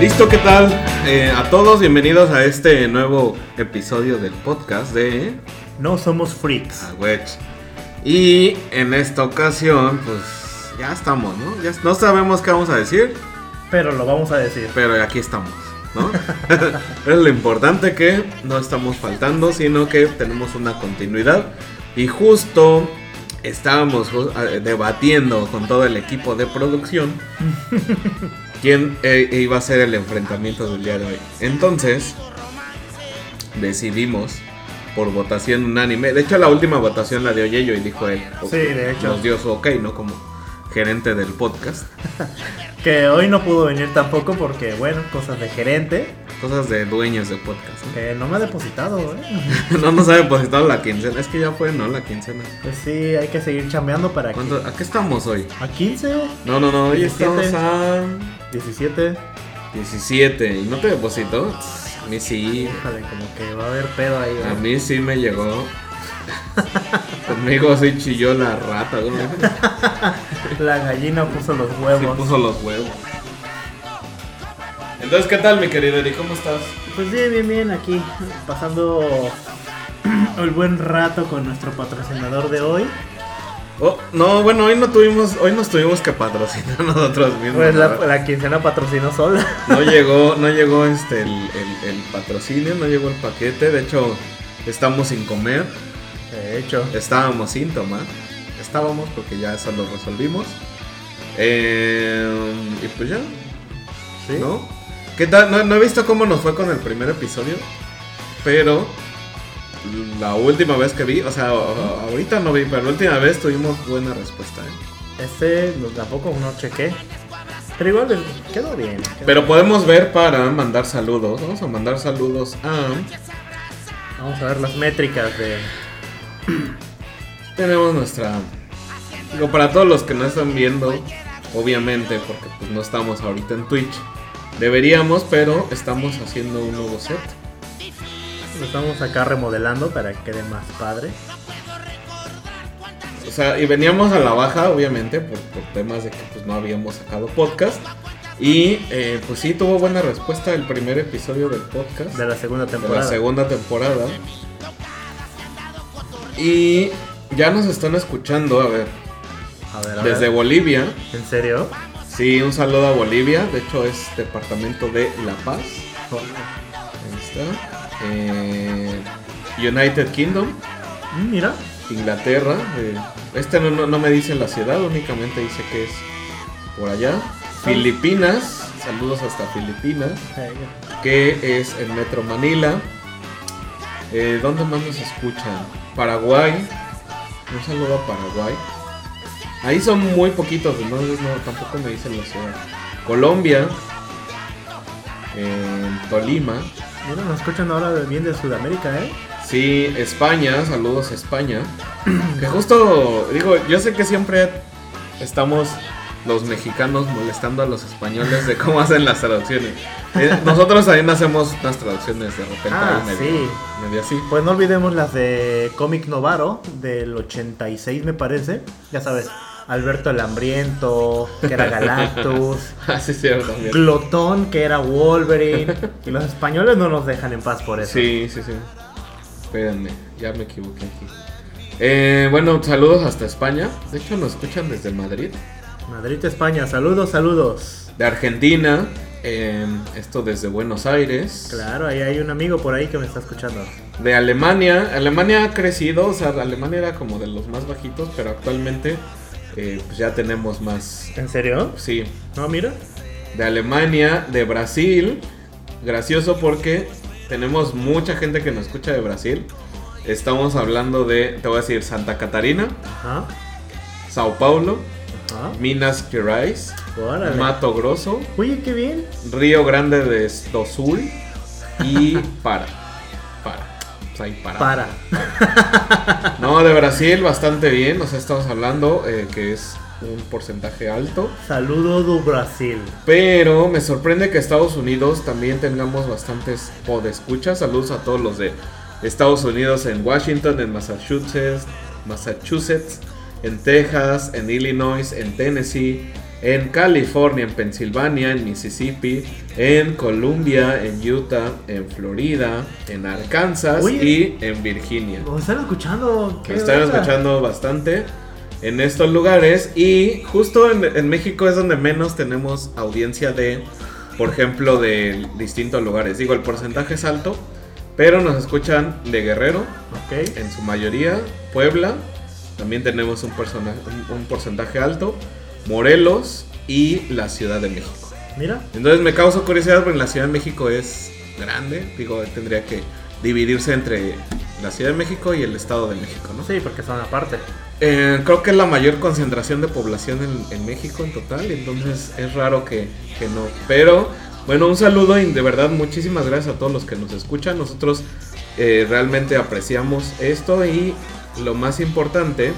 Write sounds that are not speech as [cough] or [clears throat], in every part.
Listo, ¿qué tal? Eh, a todos, bienvenidos a este nuevo episodio del podcast de No somos freaks. Awech. Y en esta ocasión, pues ya estamos, ¿no? Ya no sabemos qué vamos a decir, Pero lo vamos a decir. pero aquí estamos, ¿no? [laughs] es lo importante que no estamos faltando, sino que tenemos una continuidad. Y justo estábamos eh, debatiendo con todo el equipo de producción [laughs] quién eh, iba a ser el enfrentamiento del día de hoy. Entonces, decidimos por votación unánime. De hecho, la última votación la dio Yello y dijo él. Sí, de hecho. Nos dio su ok, ¿no? Como gerente del podcast. [laughs] Que hoy no pudo venir tampoco porque, bueno, cosas de gerente. Cosas de dueños de podcast. ¿no? Que no me ha depositado, ¿eh? [laughs] no nos ha depositado la quincena. Es que ya fue, ¿no? La quincena. Pues sí, hay que seguir chambeando para que. ¿Cuánto- ¿A qué estamos hoy? ¿A 15? No, no, no. Hoy 17. estamos a 17. 17. ¿Y no te depositó? A mí sí. Híjole, como que va a haber pedo ahí. A mí sí me llegó. [laughs] Conmigo sí chilló la rata. ¿no? La gallina puso los Sí huevos. puso los huevos. Entonces, ¿qué tal, mi querido Eri? ¿Cómo estás? Pues bien, bien, bien, aquí pasando el buen rato con nuestro patrocinador de hoy. Oh, no, bueno, hoy no tuvimos, hoy nos tuvimos que patrocinar [laughs] nosotros mismos. Pues la, quincena patrocinó sola. [laughs] No llegó, no llegó este el, el- el patrocinio, no llegó el paquete. De hecho, estamos sin comer. De hecho. Estábamos sin tomar. Estábamos porque ya eso lo resolvimos. Eh, y pues ya, ¿Sí? ¿no? ¿Qué tal? No, no he visto cómo nos fue con el primer episodio. Pero la última vez que vi, o sea, ahorita no vi, pero la última vez tuvimos buena respuesta. ¿eh? Este tampoco no chequé. Pero igual eh, quedó bien. quedó Pero podemos ver para mandar saludos. Vamos a mandar saludos a. Vamos a ver las métricas de. [clears throat] Tenemos nuestra. Digo, para todos los que no están viendo, obviamente, porque pues no estamos ahorita en Twitch. Deberíamos, pero estamos haciendo un nuevo set. Lo estamos acá remodelando para que quede más padre. O sea, y veníamos a la baja, obviamente, por, por temas de que pues no habíamos sacado podcast. Y eh, pues sí, tuvo buena respuesta el primer episodio del podcast. De la segunda de temporada. la segunda temporada. Y ya nos están escuchando, a ver, A ver, a desde ver. Bolivia. ¿En serio? Sí, un saludo a Bolivia. De hecho, es departamento de La Paz. Ahí está. Eh, United Kingdom, Mm, Mira. Inglaterra. eh, este no, no- no me dice la ciudad, únicamente dice que es por allá. Filipinas, saludos hasta Filipinas, Eh, que es el Metro Manila. Eh, ¿Dónde más nos escuchan? Paraguay. Un saludo a Paraguay. Ahí son muy poquitos, entonces no, tampoco me dicen la ciudad. Colombia. En Tolima. Mira, nos escuchan ahora bien de Sudamérica, ¿eh? Sí, España, saludos a España. [clears throat] Que justo, digo, yo sé que siempre estamos los mexicanos molestando a los españoles de cómo hacen las traducciones. Eh, [laughs] nosotros también hacemos unas traducciones de repente Ah, medio, sí. medio así. Pues no olvidemos las de Comic Novaro, del 86 me parece. Ya sabes, Alberto el Hambriento, que era Galactus. Así es cierto. Glotón, que era Wolverine. Y los españoles no nos dejan en paz por eso. Sí, sí, sí. Espérenme, ya me equivoqué aquí. Eh, bueno, saludos hasta España. De hecho, nos escuchan desde Madrid. Madrid, España, saludos, saludos. De Argentina. eh, esto desde Buenos Aires. Claro, ahí hay un amigo por ahí que me está escuchando. De Alemania. Alemania ha crecido. O sea, Alemania era como de los más bajitos. Pero actualmente eh, pues ya tenemos más. ¿En serio? Sí. No, mira. De Alemania. De Brasil. Gracioso porque tenemos mucha gente que nos escucha de Brasil. Estamos hablando de, te voy a decir, Santa Catarina, Ajá. Sao Paulo, Ajá. Minas Gerais, Órale. Mato Grosso, Oye, qué bien. Río Grande de do Sul y Para. Para. Pues ahí para. Para. [laughs] No, de Brasil bastante bien. O sea, estamos hablando eh, que es un porcentaje alto. Saludo do Brasil. Pero me sorprende que Estados Unidos también tengamos bastantes podescuchas. Saludos a todos los de Estados Unidos en Washington, en Massachusetts, Massachusetts, en Texas, en Illinois, en Tennessee, en California, en Pensilvania, en Mississippi, en Columbia, en Utah, en Florida, en Arkansas Oye. y en Virginia. Nos están escuchando. Me ¿qué están escuchando bastante en estos lugares y justo en, en México es donde menos tenemos audiencia de, por ejemplo, de distintos lugares. Digo, el porcentaje es alto, pero nos escuchan de Guerrero, Ok. en su mayoría, Puebla, también tenemos un, persona- un- un porcentaje alto, Morelos y la Ciudad de México. Mira. Entonces me causa curiosidad porque la Ciudad de México es grande, digo, tendría que dividirse entre la Ciudad de México y el Estado de México, ¿no? Sí, porque son aparte. Eh, creo que es la mayor concentración de población en, en México en total, entonces es raro que, que no. Pero bueno, un saludo y de verdad muchísimas gracias a todos los que nos escuchan. Nosotros eh, realmente apreciamos esto y lo más importante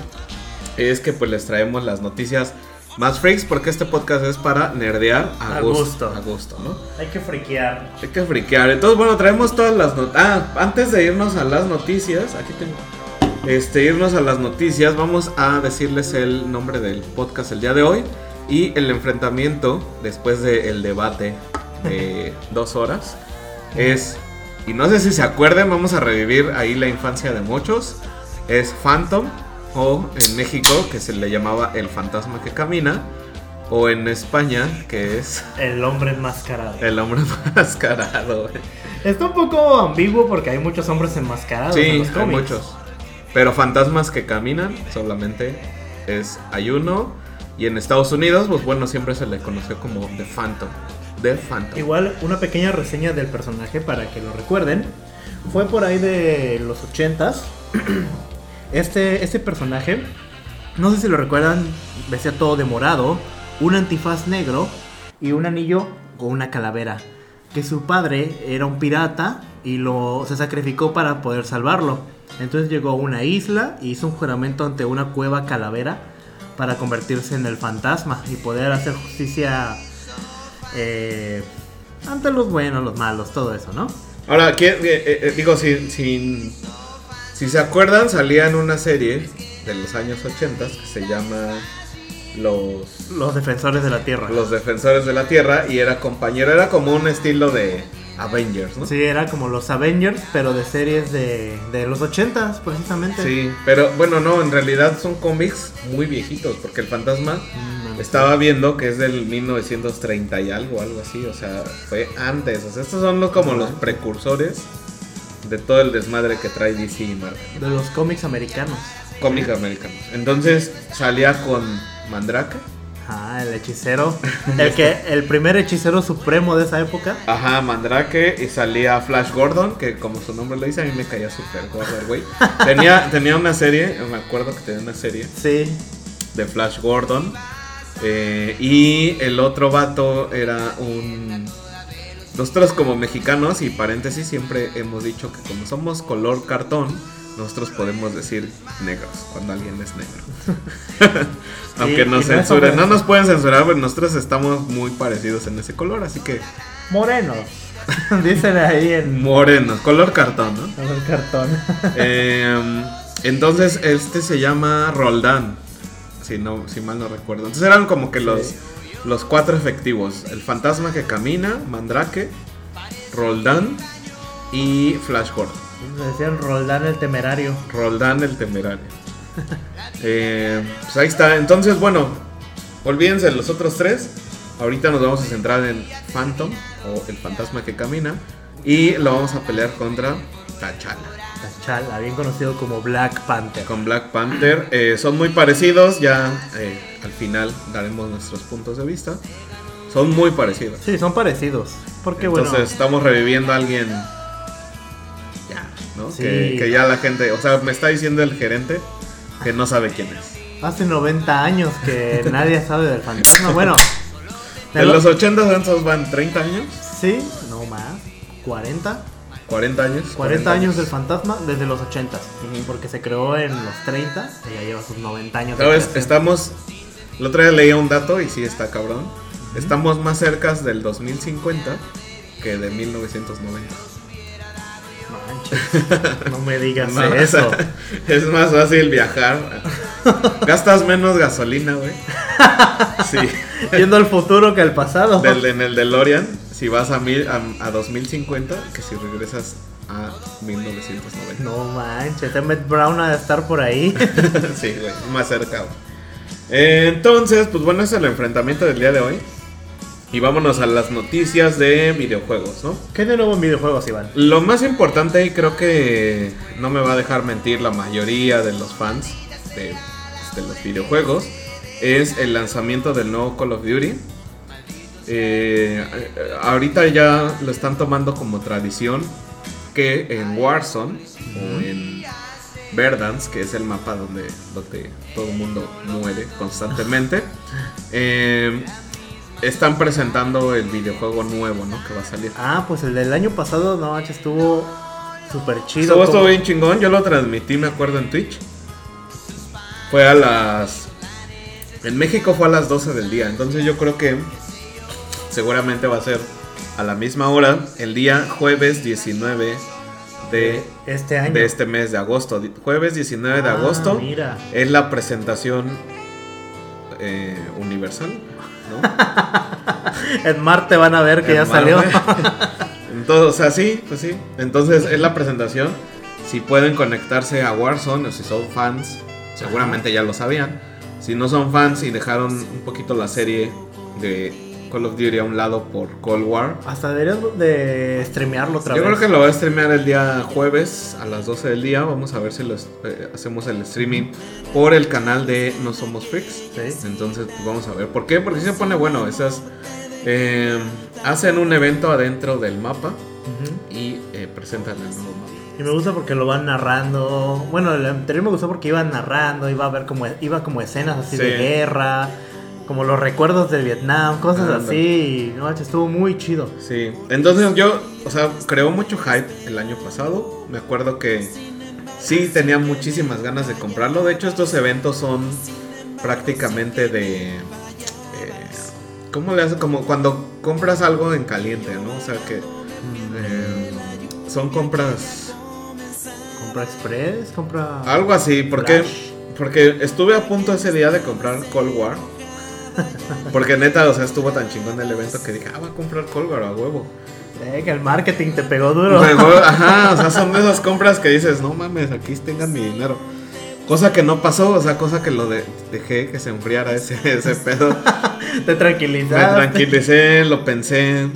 es que pues les traemos las noticias más freaks porque este podcast es para nerdear a, A gusto, gusto. A gusto, ¿no? Hay que friquear. Hay que friquear. Entonces, bueno, traemos todas las noticias. Ah, antes de irnos a las noticias, aquí tengo. Este, irnos a las noticias, vamos a decirles el nombre del podcast el día de hoy y el enfrentamiento después del debate de [laughs] dos horas es, y no sé si se acuerden, vamos a revivir ahí la infancia de muchos, es Phantom o en México que se le llamaba El fantasma que camina o en España que es El hombre enmascarado. el hombre [laughs] enmascarado. Está un poco ambiguo porque hay muchos hombres enmascarados en Sí, los hay muchos. Pero fantasmas que caminan solamente es hay uno. Y en Estados Unidos, pues bueno, siempre se le conoció como The Phantom. The Phantom. Igual una pequeña reseña del personaje para que lo recuerden. Fue por ahí de los 80s. [clears throat] Este, este personaje, no sé si lo recuerdan, vestía todo de morado, un antifaz negro y un anillo con una calavera. Que su padre era un pirata y lo se sacrificó para poder salvarlo. Entonces llegó a una isla y hizo un juramento ante una cueva calavera para convertirse en el fantasma y poder hacer justicia eh, ante los buenos, los malos, todo eso, ¿no? Ahora, ¿qué- eh, eh, digo, si, si, si se acuerdan, salía en una serie de los años 80 que se llama Los, Los defensores de la tierra. los Defensores de la Tierra y era compañero, era como un estilo de Avengers, ¿no? Sí, era como los Avengers, pero de series de, de los 80 precisamente. Sí, pero bueno, no, en realidad son cómics muy viejitos, porque el fantasma Mm, estaba viendo que es del 1930 y algo, algo así, o sea, fue antes, o sea, estos son los, como los precursores de todo el desmadre que trae DC y Marvel, De los cómics americanos. cómics americanos. Entonces salía con Mandrake, Ah, el hechicero. El que el primer hechicero supremo de esa época. ajá, Mandrake, y salía Flash Gordon, que como su nombre lo dice, a mí me caía súper gordo güey. [laughs] Tenía, tenía una serie, me acuerdo que tenía una serie Sí. de Flash Gordon. eh, y el otro vato era un... Nosotros como mexicanos y paréntesis siempre hemos dicho que como somos color cartón, nosotros podemos decir negros cuando alguien es negro. [laughs] Aunque nos censuren, no nos pueden censurar, pero nosotros estamos muy parecidos en ese color, así que Morenos. [laughs] Dicen ahí en morenos, color cartón, ¿no? el cartón. [laughs] Eh, entonces este se llama Roldán, si no, si mal no recuerdo. Entonces eran como que los, Sí. Los cuatro efectivos: el fantasma que camina, Mandrake, Roldán y Flash Gordon. Le decían Roldán el temerario. Roldán el temerario. [laughs] Eh, pues ahí está. Entonces, bueno, olvídense de los otros tres. Ahorita nos vamos a centrar en Phantom o el fantasma que camina y lo vamos a pelear contra T'Challa. T'Challa, bien conocido como Black Panther. con Black Panther. Eh, son muy parecidos, ya eh, al final daremos nuestros puntos de vista. Son muy parecidos. Sí, son parecidos. Porque Entonces bueno. estamos reviviendo a alguien ya, ¿no? Sí. Que, que ya la gente, o sea, me está diciendo el gerente que no sabe quién es. Hace 90 años que [laughs] nadie sabe del fantasma. Bueno, de En lo- los 80 ¿cuántos van 30 años, sí, no más. 40, 40 años. 40 años del fantasma desde los 80 Porque se creó en los 30 y ya lleva sus 90 años. ¿Sabes? Estamos. El otro día leía un dato y sí está cabrón. Estamos más cerca del 2050 que de 1990. [laughs] No me digas No, eso. [laughs] es más fácil viajar Gastas menos gasolina, güey. [laughs] Sí. Yendo al futuro que al pasado. Del, en el DeLorean, si vas a, mil, a, a 2050, que si regresas a 1990. No manches, Emmett Brown ha de estar por ahí. sí, güey, más cerca. güey. Eh, entonces, pues bueno, ese es el enfrentamiento del día de hoy. Y vámonos a las noticias de videojuegos, ¿no? ¿Qué de nuevo en videojuegos, Iván? Lo más importante, y creo que no me va a dejar mentir la mayoría de los fans de, de los videojuegos, es el lanzamiento del nuevo Call of Duty. Eh, ahorita ya lo están tomando como tradición que en Warzone o en Verdansk, que es el mapa donde, donde todo el mundo muere constantemente, [laughs] eh, están presentando el videojuego nuevo, ¿no? Que va a salir. Ah, pues el del año pasado, no estuvo súper chido. Estuvo, bien chingón, yo lo transmití, me acuerdo, en Twitch. Fue a las... En México fue a las 12 del día, entonces yo creo que seguramente va a ser a la misma hora, el día jueves 19 de, Este año. de este mes de agosto. Jueves 19 de Ah, agosto Mira. es la presentación eh, universal, ¿no? En Marte van a ver que ya salió. Entonces, o sea, sí, pues sí. Entonces es la presentación. Si pueden conectarse a Warzone o si son fans, seguramente ya lo sabían. Si no son fans y dejaron un poquito la serie de Call of Duty a un lado por Cold War. Hasta deberías de streamearlo otra Yo vez. creo que lo voy a streamear el día jueves a las 12 del día. Vamos a ver si lo eh, hacemos el streaming por el canal de No Somos Freaks. Sí. Entonces, pues, vamos a ver. ¿Por qué? Porque sí se pone bueno. Esas eh, hacen un evento adentro del mapa y eh, presentan el nuevo mapa. Y me gusta porque lo van narrando. Bueno, el anterior me gustó porque iban narrando, iba a ver como iba como escenas así de guerra, como los recuerdos de Vietnam, cosas así. No, estuvo muy chido. Sí, entonces yo, o sea, creó mucho hype el año pasado. Me acuerdo que sí tenía muchísimas ganas de comprarlo. De hecho, estos eventos son prácticamente de. eh, ¿Cómo le hace? Como cuando compras algo en caliente, ¿no? O sea que eh, son compras. Compra Express, compra. Algo así, porque, Flash. porque estuve a punto ese día de comprar Cold War. Porque neta, o sea, estuvo tan chingón el evento que dije, ah, voy a comprar Cold War a huevo. Eh, que el marketing te pegó duro. Luego, [laughs] ajá, o sea, son de esas compras que dices, no mames, aquí tengan mi dinero. Cosa que no pasó, o sea, cosa que lo de- dejé que se enfriara ese, ese [laughs] pedo. te Me tranquilizaste. tranquilicé, lo pensé.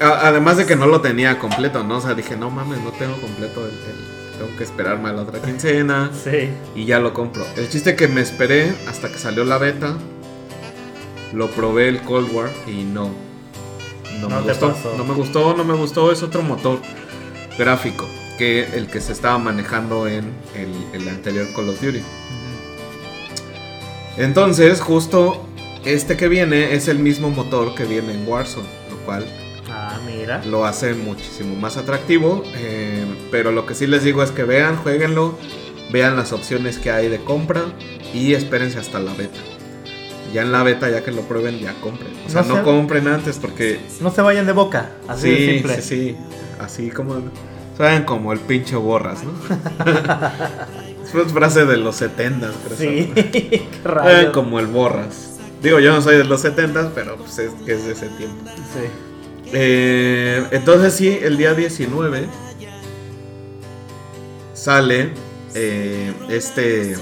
Además de que no lo tenía completo, ¿no? O sea, dije, no mames, no tengo completo el, el- Tengo que esperarme a la otra quincena. [laughs] Sí. Y ya lo compro. El chiste que me esperé hasta que salió la beta. Lo probé el Cold War y no. No, No me gustó. pasó. No me gustó, no me gustó. Es otro motor gráfico que el que se estaba manejando en el, el anterior Call of Duty. Entonces, justo este que viene es el mismo motor que viene en Warzone, lo cual Lo hace muchísimo más atractivo. eh, pero lo que sí les digo es que vean, jueguenlo, vean las opciones que hay de compra y espérense hasta la beta. Ya en la beta, ya que lo prueben, ya compren. O sea, No compren antes porque... No se vayan de boca. Así de simple. sí, sí. Así como... Saben como el pinche borras, ¿no? [laughs] es frase de los 70, creo. Sí, [laughs] qué Saben raro. como el borras. Digo, yo no soy de los 70, pero pues es que es de ese tiempo. Sí. Eh, entonces sí, el día 19 sale eh, este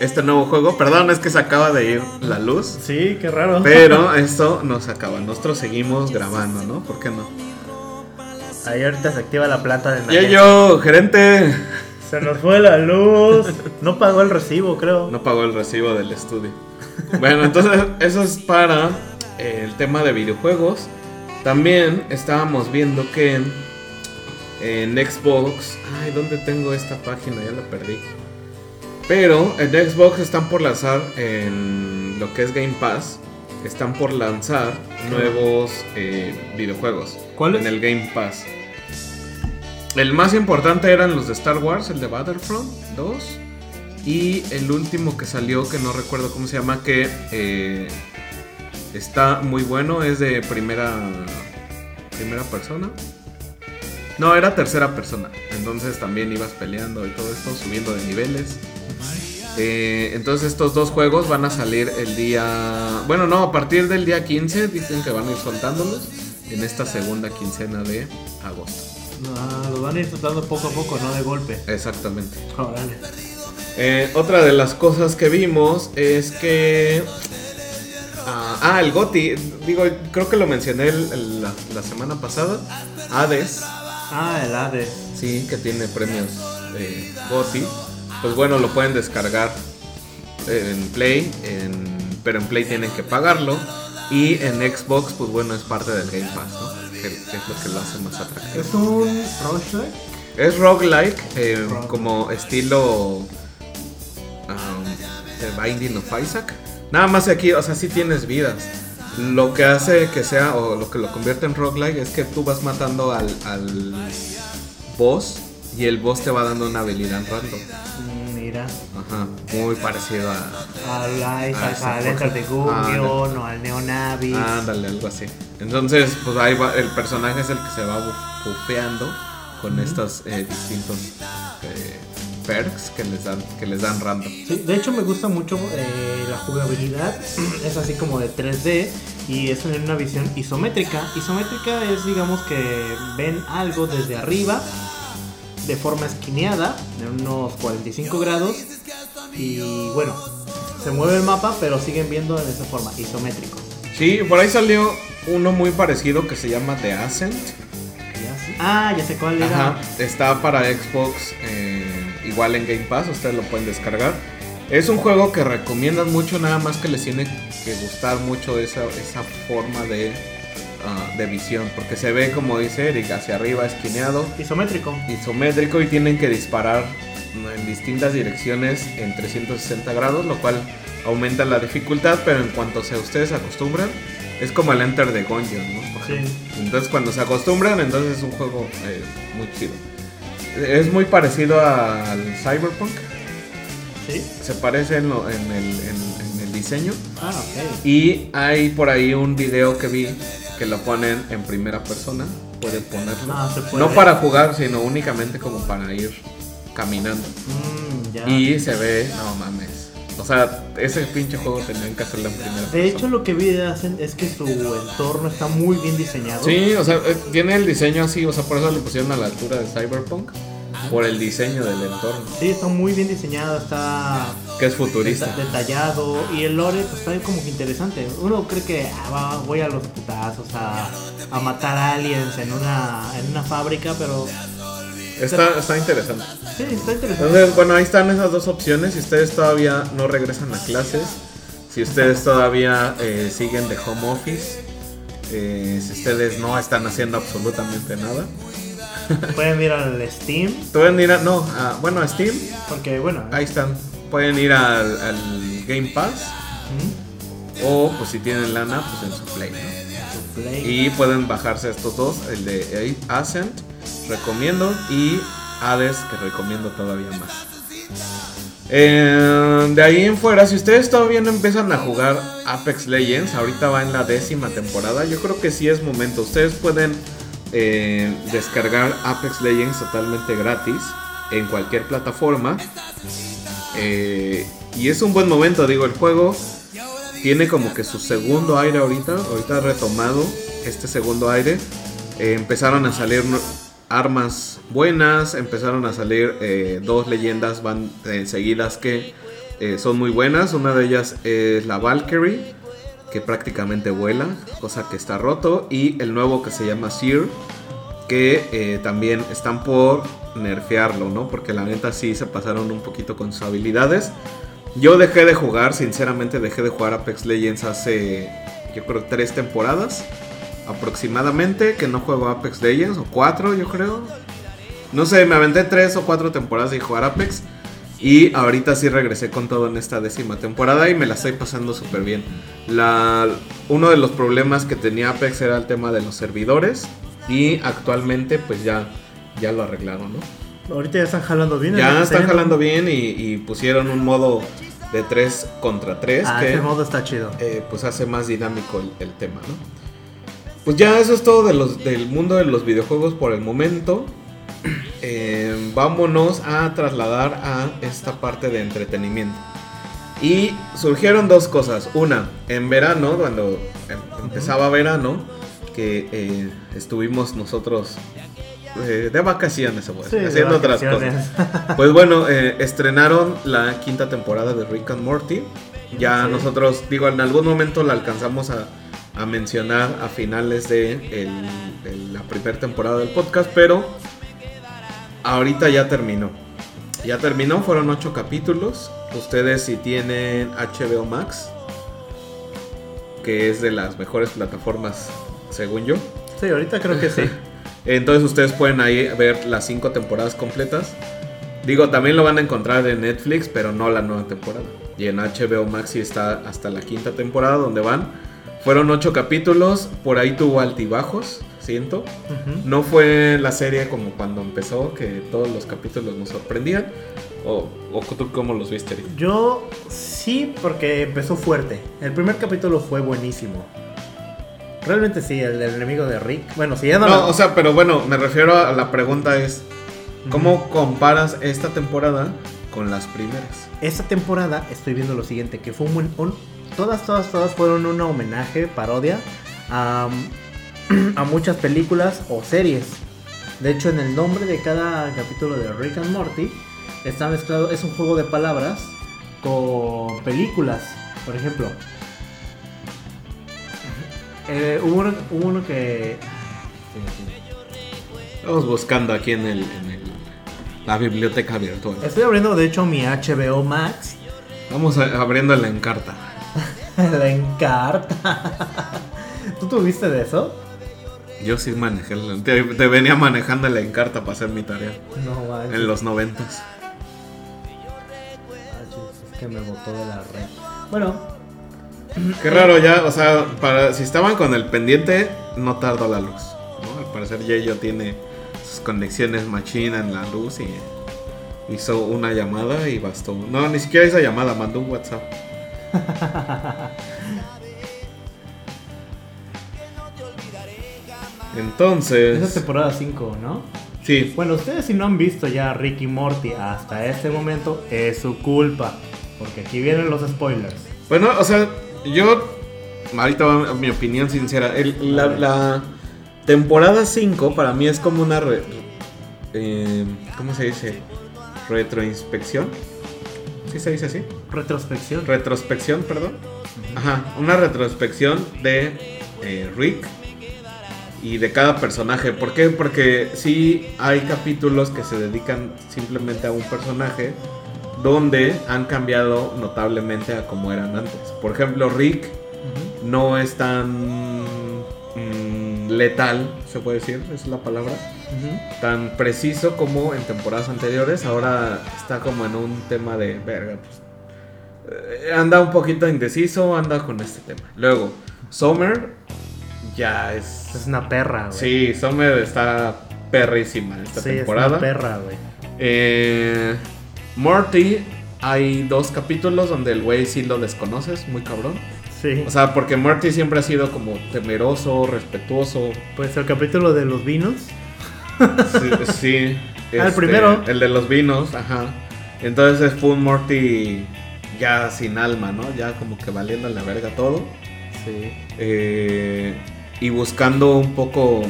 este nuevo juego. Perdón, es que se acaba de ir la luz. Sí, qué raro. Pero [laughs] esto nos acaba. Nosotros seguimos grabando, ¿no? ¿Por qué no? Ahí ahorita se activa la planta de Y emergencia. yo, gerente. Se nos fue la luz. [laughs] No pagó el recibo, creo. No pagó el recibo del estudio. Bueno, entonces eso es para el tema de videojuegos. También estábamos viendo que en Xbox. Ay, ¿dónde tengo esta página? Ya la perdí. Pero en Xbox están por lanzar en lo que es Game Pass. Están por lanzar nuevos eh, videojuegos. ¿Cuáles? En el Game Pass. El más importante eran los de Star Wars, el de Battlefront 2. Y el último que salió, que no recuerdo cómo se llama, que eh, está muy bueno, es de primera, primera persona. No, era tercera persona. entonces también ibas peleando y todo esto, subiendo de niveles. Eh, entonces estos dos juegos van a salir el día... Bueno, no, a partir del día 15 dicen que van a ir soltándolos en esta segunda quincena de agosto. Ah, lo van a ir soltando poco a poco, no de golpe. Exactamente. Eh, otra de las cosas que vimos es que... ah, ah, el GOTI, digo, creo que lo mencioné el- el- la, la semana pasada. Hades, Ah, el Hades. sí, que tiene premios eh, GOTI. Pues bueno, lo pueden descargar en Play, en- pero en Play tienen que pagarlo. Y en Xbox, pues bueno, es parte del Game Pass, ¿no? Que, que es lo que lo hace más atractivo. Es un roguelike. Es roguelike, eh, como estilo um, The Binding of Isaac. Nada más aquí, o sea, sí tienes vidas. Lo que hace que sea, o lo que lo convierte en roguelike, es que tú vas matando al, al boss y el boss te va dando una habilidad random. Mm, Mira. Ajá, muy parecido a. Al Isaac, sí, al Ah, Gungeon o al Neonavis. Ándale, algo así. Entonces, pues ahí va, el personaje es el que se va buf- bufeando con estos eh, distintos eh, perks que les dan, que les dan random. Sí, de hecho me gusta mucho eh, la jugabilidad, [clears throat] es así como de 3D y es en una visión isométrica. Isométrica es digamos que ven algo desde arriba de forma esquineada, de unos 45 grados y bueno, se mueve el mapa pero siguen viendo en esa forma, isométrico. Sí, por ahí salió uno muy parecido que se llama The Ascent. Ah, ya sé cuál era. Ajá, está para Xbox, eh, igual en Game Pass, ustedes lo pueden descargar. Es un juego que recomiendan mucho, nada más que les tiene que gustar mucho esa, esa forma de, ah, de visión, porque se ve, como dice Eric, hacia arriba, esquineado, Isométrico. isométrico y tienen que disparar en distintas direcciones en 360 grados, lo cual aumenta la dificultad, pero en cuanto se ustedes acostumbran, es como el Enter the Gungeon, ¿no? Sí. Entonces cuando se acostumbran, entonces es un juego eh, muy chido. Es muy parecido al Cyberpunk, ¿Sí? se parece en, lo- en el, en- en el diseño. Ah, ok. Y hay por ahí un video que vi que lo ponen en primera persona, pueden ponerlo. Ah, se puede. No para jugar, sino únicamente como para ir caminando. Mm, ya. Y se ve, no mames. O sea, ese pinche juego tenían que hacerlo en primera De persona. hecho, lo que vi hacen es que su entorno está muy bien diseñado. Sí, o sea, eh, tiene el diseño así, o sea, por eso le pusieron a la altura de Cyberpunk. Por el diseño del entorno, Sí, está muy bien diseñado, está, que es futurista. detallado y el lore pues está como que interesante. Uno cree que ah, voy a los putazos a, a matar aliens en una, en una fábrica, pero Está, está interesante. sí, está interesante. Entonces, bueno, ahí están esas dos opciones. Si ustedes todavía no regresan a clases, si ustedes todavía eh, siguen de home office, eh, si ustedes no están haciendo absolutamente nada, [laughs] Pueden ir al Steam, pueden ir a, no, a- bueno, a Steam, porque bueno, ahí están. Pueden ir al, al Game Pass o, pues si tienen lana, pues en su Play, ¿no? su Play. Y pueden bajarse estos dos, el de Ascent, recomiendo, y Hades, que recomiendo todavía más. Eh, de ahí en fuera, si ustedes todavía no empiezan a jugar Apex Legends, ahorita va en la décima temporada, yo creo que sí es momento. Ustedes pueden eh, descargar Apex Legends totalmente gratis en cualquier plataforma. Eh, y es un buen momento, digo, el juego tiene como que su segundo aire ahorita, ahorita retomado este segundo aire. Empezaron a salir armas buenas, empezaron a salir eh, dos leyendas van eh, seguidas que eh, son muy buenas. Una de ellas es la Valkyrie, que prácticamente vuela, cosa que está roto, y el nuevo que se llama Seer, que eh, también están por nerfearlo, ¿no? Porque la neta sí se pasaron un poquito con sus habilidades. Yo dejé de jugar, sinceramente dejé de jugar Apex Legends hace, yo creo, tres temporadas aproximadamente que no juego Apex Legends, o cuatro, yo creo. No sé, me aventé tres o cuatro temporadas de jugar Apex. Y ahorita sí regresé con todo en esta décima temporada y me la estoy pasando súper bien. La, uno de los problemas que tenía Apex era el tema de los servidores. Y actualmente pues ya, ya lo arreglaron, ¿no? Ahorita ya están jalando bien. Ya ¿no? están jalando bien y, y pusieron un modo de 3 contra 3 Ah, que ese modo está chido. eh, pues hace más dinámico el, el tema, ¿no? Pues ya eso es todo de los, del mundo de los videojuegos por el momento. [clears throat] eh, vámonos a trasladar a esta parte de entretenimiento. Y surgieron dos cosas. Una, en verano, cuando em- empezaba verano, que eh, estuvimos nosotros eh, de vacaciones, Sí, de haciendo otras cosas. [laughs] Pues bueno, eh, estrenaron la quinta temporada de Rick and Morty. Ya Sí. nosotros, digo, en algún momento la alcanzamos a, a mencionar a finales de, el- de la primera temporada del podcast, pero ahorita ya terminó. Ya terminó, fueron ocho capítulos. Ustedes si tienen HBO Max, que es de las mejores plataformas según yo. Sí, ahorita creo que sí. [laughs] Entonces ustedes pueden ahí ver las cinco temporadas completas. Digo, también lo van a encontrar en Netflix, pero no la nueva temporada. Y en HBO Max sí está hasta la quinta temporada donde van. Fueron ocho capítulos, por ahí tuvo altibajos, siento. No fue la serie como cuando empezó, que todos los capítulos nos sorprendían. ¿O, o tú cómo los viste? Yo sí, porque empezó fuerte. El primer capítulo fue buenísimo. Realmente sí, el del enemigo de Rick. Bueno, si ya no, No, la- o sea, pero bueno, me refiero a la pregunta es, ¿cómo comparas esta temporada con las primeras? Esta temporada estoy viendo lo siguiente, que fue un, buen- un- todas, todas, todas fueron un homenaje, parodia a, [clears throat] a muchas películas o series. De hecho, en el nombre de cada capítulo de Rick and Morty está mezclado, es un juego de palabras con películas. Por ejemplo, eh, hubo, uno, hubo uno que... Estamos buscando aquí en, el, en el- la biblioteca virtual. Estoy abriendo, de hecho, mi HBO Max. Vamos a- abriendo la encarta. [laughs] La encarta. ¿Tú tuviste de eso? Yo sí manejé, la- te, te venía manejando la encarta para hacer mi tarea No, manches. en los noventas. Ah, es que me botó de la red. Bueno, Qué raro ya, o sea, para, si estaban con el pendiente, no tardó la luz. ¿no? Al parecer Yayo tiene sus conexiones machina en la luz y hizo una llamada y bastó. No, ni siquiera hizo llamada, mandó un WhatsApp. [laughs] esa es Entonces, temporada 5, ¿no? sí, Bueno, ustedes si no han visto ya Ricky Morty hasta este momento, es su culpa. Porque aquí vienen los spoilers. Bueno, o sea, yo. Ahorita va mi opinión sincera. El- la, la temporada 5 para mí es como una. re- eh, ¿Cómo se dice? Retroinspección. ¿Sí se dice así? Retrospección. Retrospección, perdón. Ajá, una retrospección de eh, Rick y de cada personaje. ¿Por qué? Porque sí hay capítulos que se dedican simplemente a un personaje donde han cambiado notablemente a como eran antes. Por ejemplo, Rick no es tan mm, letal, se puede decir, es la palabra, tan preciso como en temporadas anteriores. Ahora está como en un tema de verga. pues, eh, anda un poquito indeciso, anda con este tema. Luego, Summer ya es. Es una perra, güey. Sí, Summer está perrísima esta Sí, es temporada. una perra, güey. Eh, Morty, hay dos capítulos donde el güey sí lo desconoces, muy cabrón. Sí. O sea, porque Morty siempre ha sido como temeroso, respetuoso. pues el capítulo de los vinos. Sí, sí, [laughs] Ah, el este, primero. El de los vinos, ajá. Entonces fue un Morty ya sin alma, ¿no? Ya como que valiendo la verga todo. Sí. eh, y buscando un poco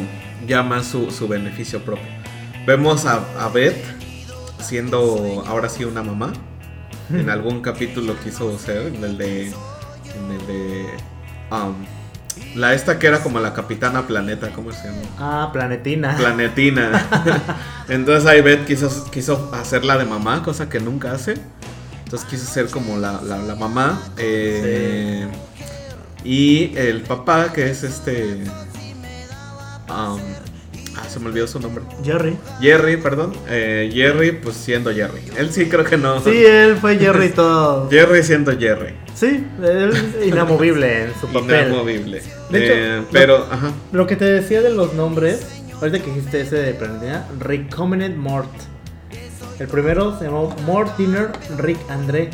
ya más su, su beneficio propio. Vemos a, a Beth siendo ahora sí una mamá. En algún capítulo quiso ser, en el de. En el de. um, la esta que era como la capitana planeta, ¿cómo se llama? Ah, Planetina. Planetina. [laughs] Entonces ahí Beth quiso, quiso hacerla de mamá, cosa que nunca hace. Entonces quiso ser como la, la- la mamá. eh, Y el papá, que es este... um, ah, se me olvidó su nombre. Jerry. Jerry, perdón. eh, Jerry, pues siendo Jerry. Él sí creo que no. Sí, él fue Jerry [laughs] todo. Jerry siendo Jerry. Sí, él inamovible en su papel. Inamovible. De hecho, Eh, lo- pero, ajá. Lo que te decía de los nombres, ahorita que dijiste ese de Planetina, Recombinant Mort. El primero se llamó Mortiner Rick André.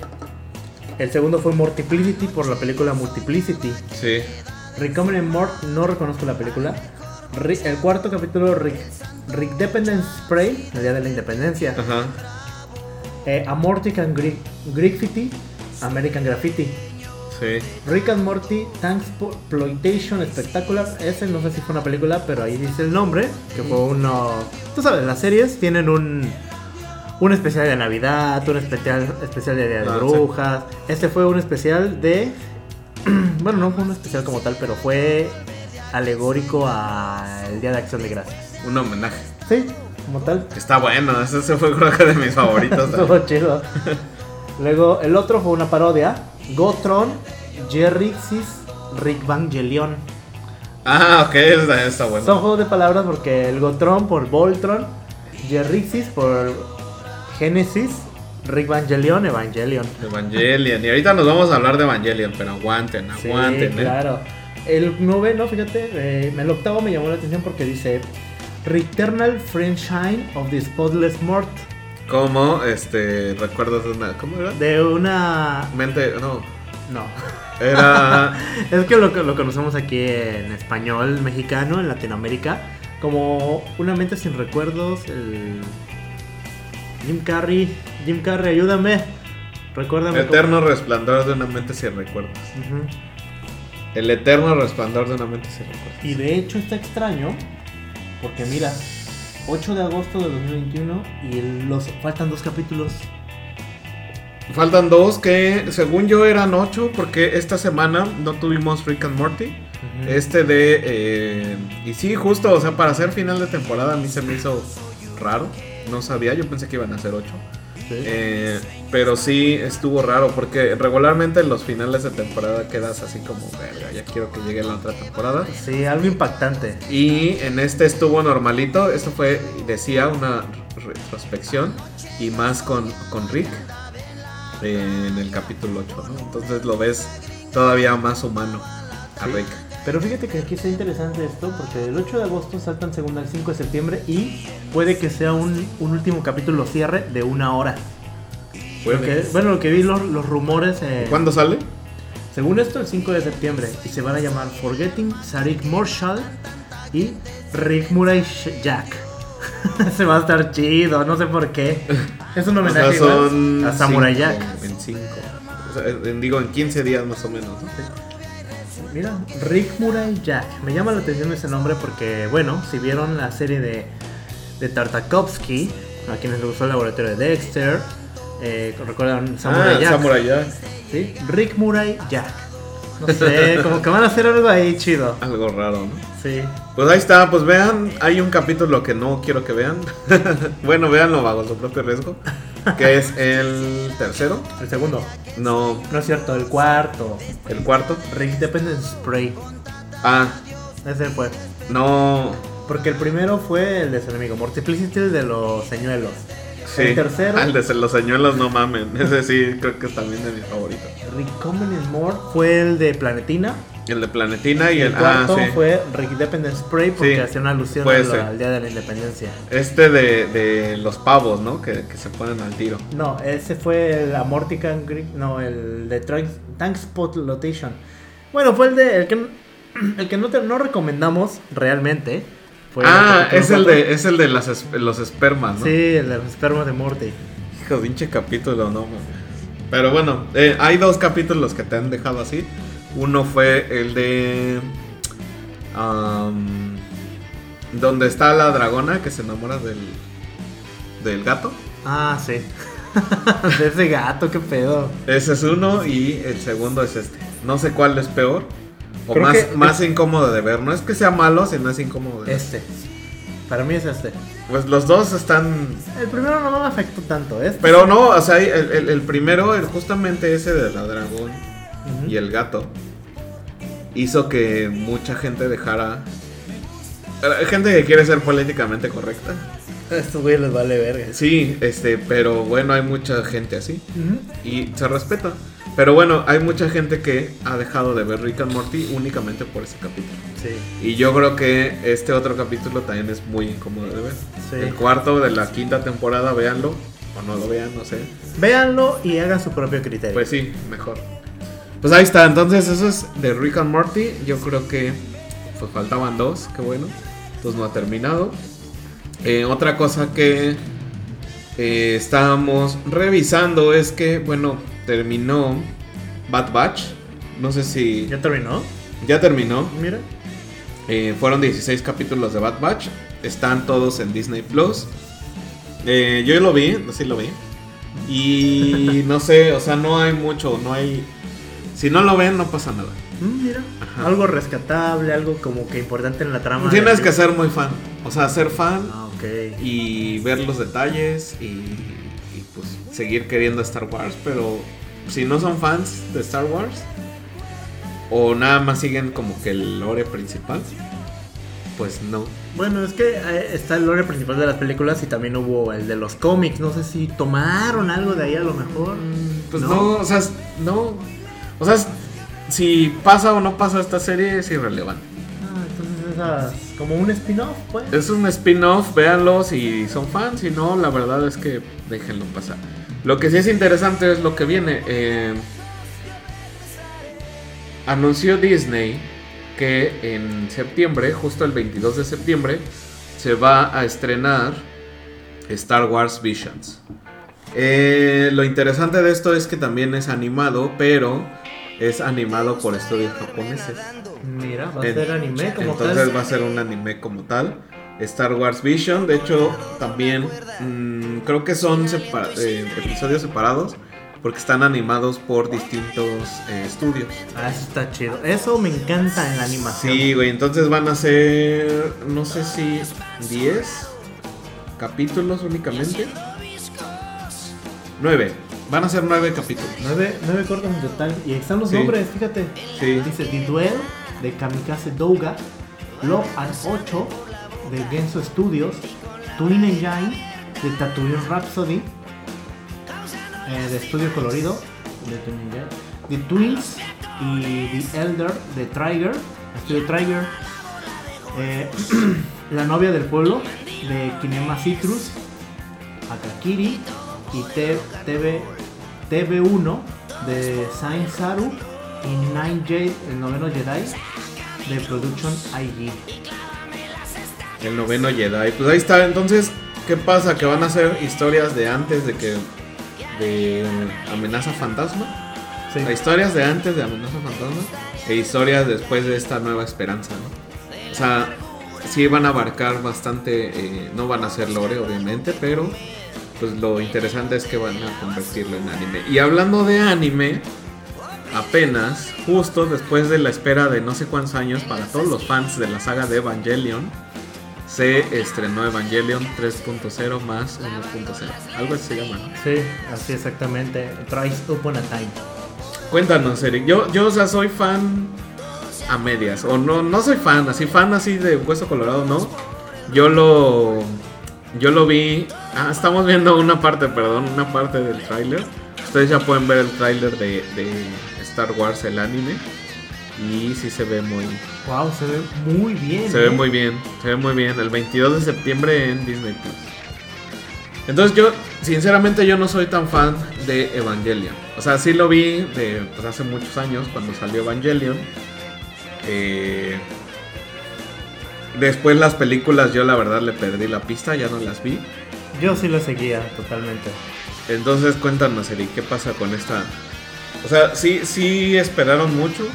El segundo fue Multiplicity por la película Multiplicity. Sí. Recombinant Mort, no reconozco la película. El cuarto capítulo, Rick Rick Dependence Spray, el día de la independencia. Ajá. Eh, Amortic and Greek, Graffiti, American Graffiti. Sí. Rick and Morty Tanksploitation Spectacular. Ese no sé si fue una película, pero ahí dice el nombre. Que fue uno. Tú sabes, las series tienen un. Un especial de Navidad, un especial, especial de Día de Ah, sí. Brujas. Este fue un especial de. [clears throat] bueno, no fue un especial como tal, pero fue alegórico al Día de Acción de Gracias. Un homenaje. Sí, como tal. Está bueno, ese, ese fue creo que de mis favoritos. [laughs] Estuvo chido. Luego, el otro fue una parodia. Gotron, Jerrixis, Rick Vangelion. ah, ok, está, está bueno. Son juegos de palabras porque el Gotron por Voltron, Jerrixis por Genesis, Rick Vangelion, Evangelion. Evangelion. Y ahorita nos vamos a hablar de Evangelion, pero aguanten, Sí, aguanten. ¿eh? claro. El noveno, fíjate, eh, el octavo me llamó la atención porque dice Returnal Friendshine of the Spotless Mort. ¿Cómo? Este, recuerdas una. ¿Cómo era? De una. Mente, no. No. Era. [laughs] Es que lo, lo conocemos aquí en español mexicano, en Latinoamérica, como una mente sin recuerdos. El Jim Carrey, Jim Carrey, ayúdame. Recuérdame. cómo- Eterno resplandor de una mente sin recuerdos. El eterno resplandor de una mente sin recuerdos. Y de hecho está extraño, porque mira, 8 de agosto de 2021 y los faltan dos capítulos. Faltan dos que, según yo, eran ocho, porque esta semana no tuvimos Rick and Morty. Este de. eh, y sí, justo, o sea, para hacer final de temporada a mí se me hizo raro. No sabía, yo pensé que iban a ser ocho. Eh, pero sí estuvo raro, porque regularmente en los finales de temporada quedas así como, verga, ya quiero que llegue la otra temporada. Sí, algo impactante. Y en este estuvo normalito. Esto fue, decía, una retrospección. Y más con, con Rick. eh, en el capítulo 8, ¿no? Entonces lo ves todavía más humano a. Rick. Pero fíjate que aquí está interesante esto, porque el 8 de agosto saltan segunda al 5 de septiembre y puede que sea un, un último capítulo cierre de una hora. Lo que- bueno, lo que vi los, los rumores, eh, ¿Cuándo sale? según esto, el 5 de septiembre, y se van a llamar Forgetting Sarik Marshall y Rick Murray Jack. [laughs] se va a estar chido, no sé por qué. Es un O sea, homenaje son a Samurai cinco, Jack. En 5. digo, en 15 días más o menos, ¿no? Mira, Rick Murray Jack. Me llama la atención ese nombre porque, bueno, si vieron la serie de, de Tartakovsky, a quienes les gustó el laboratorio de Dexter, eh, recuerdan Samurai ah, Jack. Samurai Jack. ¿sí? Rick Murray Jack. No sé, [laughs] como que van a hacer algo ahí chido. Algo raro, ¿no? Sí. Pues ahí está, pues vean, hay un capítulo que no quiero que vean. [laughs] bueno, véanlo bajo su propio riesgo. Que es el tercero. El segundo. No, No es cierto, el cuarto. el cuarto. Rick Dependence Spray. Ah, Ese fue. no. Porque el primero fue el de su enemigo, Multiplicity el de los señuelos. Sí. El tercero, Ah, el de los señuelos, no mamen. Ese sí, creo que es también de mis favoritos. Recombinant More, fue el de Planetina. El de Planetina y Y el. Ah, cuarto sí. fue Rick Dependence Spray porque Sí, hacía una alusión fue al, Día de la Independencia. Este de, de los pavos, ¿no? Que, que se ponen al tiro. No, ese fue el Amortican Greek, no, el de Tank, Spot Lotation. Bueno, fue el de el que, [clears throat] el que no, te, no recomendamos realmente. Fue ah, es el de, es el de las los espermas, ¿no? Sí, el de los espermas de Morty. Hijo, pinche capítulo, no. Pero bueno, eh, hay dos capítulos que te han dejado así. Uno fue el de. am, donde está la dragona que se enamora del. del gato. Ah, sí. [laughs] de ese gato, qué pedo. Ese es uno y el segundo es este. No sé cuál es peor. O Creo más, que- más incómodo de ver. No es que sea malo, sino es incómodo de ver. Este. Para mí es este. Pues los dos están. El primero no me afectó tanto, este. Pero no, o sea, el, el- el primero, el- justamente ese de la dragón y el gato, hizo que mucha gente dejara. eh, Gente que quiere ser políticamente correcta. A [laughs] Estos güeyes les vale verga. Sí, este, pero bueno, hay mucha gente así. Ujú. Y se respeta. Pero bueno, hay mucha gente que ha dejado de ver Rick and Morty únicamente por ese capítulo. Sí. Y yo creo que este otro capítulo también es muy incómodo de ver. Sí. El cuarto de la quinta temporada, véanlo. O no lo vean, no sé. Véanlo y hagan su propio criterio. Pues sí, mejor. Pues ahí está, entonces eso es de Rick and Morty. Yo creo que pues faltaban dos, qué bueno. Entonces no ha terminado. Eh, otra cosa que eh, estábamos revisando es que, bueno, terminó Bad Batch. No sé si. ¿Ya terminó? Ya terminó. Mira. Eh, fueron 16 capítulos de Bad Batch. Están todos en Disney Plus. Eh, yo lo vi, sí lo vi. Y no sé, o sea, no hay mucho, no hay. Si no lo ven, no pasa nada. Mm, mira. Ajá. Algo rescatable, algo como que importante en la trama. Tienes de- que ser muy fan. O sea, ser fan Ah, y ver los detalles y, y, pues seguir queriendo Star Wars. Pero si no son fans de Star Wars o nada más siguen como que el lore principal, pues no. Bueno, es que eh, está el lore principal de las películas y también hubo el de los cómics. No sé si tomaron algo de ahí a lo mejor. Pues no, o sea, no. O sea, si pasa o no pasa esta serie es irrelevante. Ah, entonces esas, como un spin-off, pues. Es un spin-off, véanlo si son fans, si no, la verdad es que déjenlo pasar. Lo que sí es interesante es lo que viene. eh, anunció Disney que en septiembre, justo el 22 de septiembre, se va a estrenar Star Wars Visions. Eh, lo interesante de esto es que también es animado, pero es animado por estudios japoneses. Mira, va a En- ser anime como Entonces tal. va a ser un anime como tal. Star Wars Vision, de hecho, también mm, creo que son separa- eh, episodios separados porque están animados por distintos eh, estudios. Ah, eso está chido. Eso me encanta en la animación. Sí, güey, entonces van a ser, no sé si 10 capítulos únicamente. 9, van a ser 9 capítulos. Nueve, nueve cortos en total. Y ahí están los Sí. nombres, fíjate. Sí. Dice The Duel de Kamikaze Douga, Love and 8 de Genso Studios, Twin Engine de Tatooine Rhapsody, eh, de Estudio Colorido, de Twin Engine, The Twins y The Elder de Trigger, Estudio Trigger, eh, [clears throat] La novia del pueblo de Kinema Citrus, Akakiri y TV, TV1 de Saint Saru y Nine Jade, el noveno Jedi de Production IG. El noveno Jedi. Pues ahí está. Entonces, ¿qué pasa? Que van a ser historias de antes de que. de Amenaza Fantasma. Sí. Historias de antes de Amenaza Fantasma. E historias después de esta nueva esperanza, ¿no? O sea, sí van a abarcar bastante. eh, no van a ser lore, obviamente, pero. Pues lo interesante es que van a convertirlo en anime. Y hablando de anime, apenas, justo después de la espera de no sé cuántos años para todos los fans de la saga de Evangelion, se estrenó Evangelion 3.0 más 1.0. Algo así se llama, ¿no? Sí, así exactamente. Tries Upon a Time. Cuéntanos, Eric. Yo, yo, o sea, soy fan a medias. O no, no soy fan, así fan así de Hueso Colorado, no. Yo lo. Yo lo vi. Ah, estamos viendo una parte, perdón, una parte del tráiler. Ustedes ya pueden ver el tráiler de, de Star Wars, el anime. Y sí se ve muy. Wow, se ve muy bien. Se ve ¿eh? muy bien, se ve muy bien. El 22 de septiembre en Disney Plus. Entonces yo, sinceramente, yo no soy tan fan de Evangelion. O sea, sí lo vi de pues, hace muchos años cuando salió Evangelion. Eh, después las películas yo la verdad le perdí la pista, ya no las vi. Yo sí lo seguía totalmente. Entonces cuéntanos, Eric, ¿qué pasa con esta? O sea, sí, sí esperaron mucho.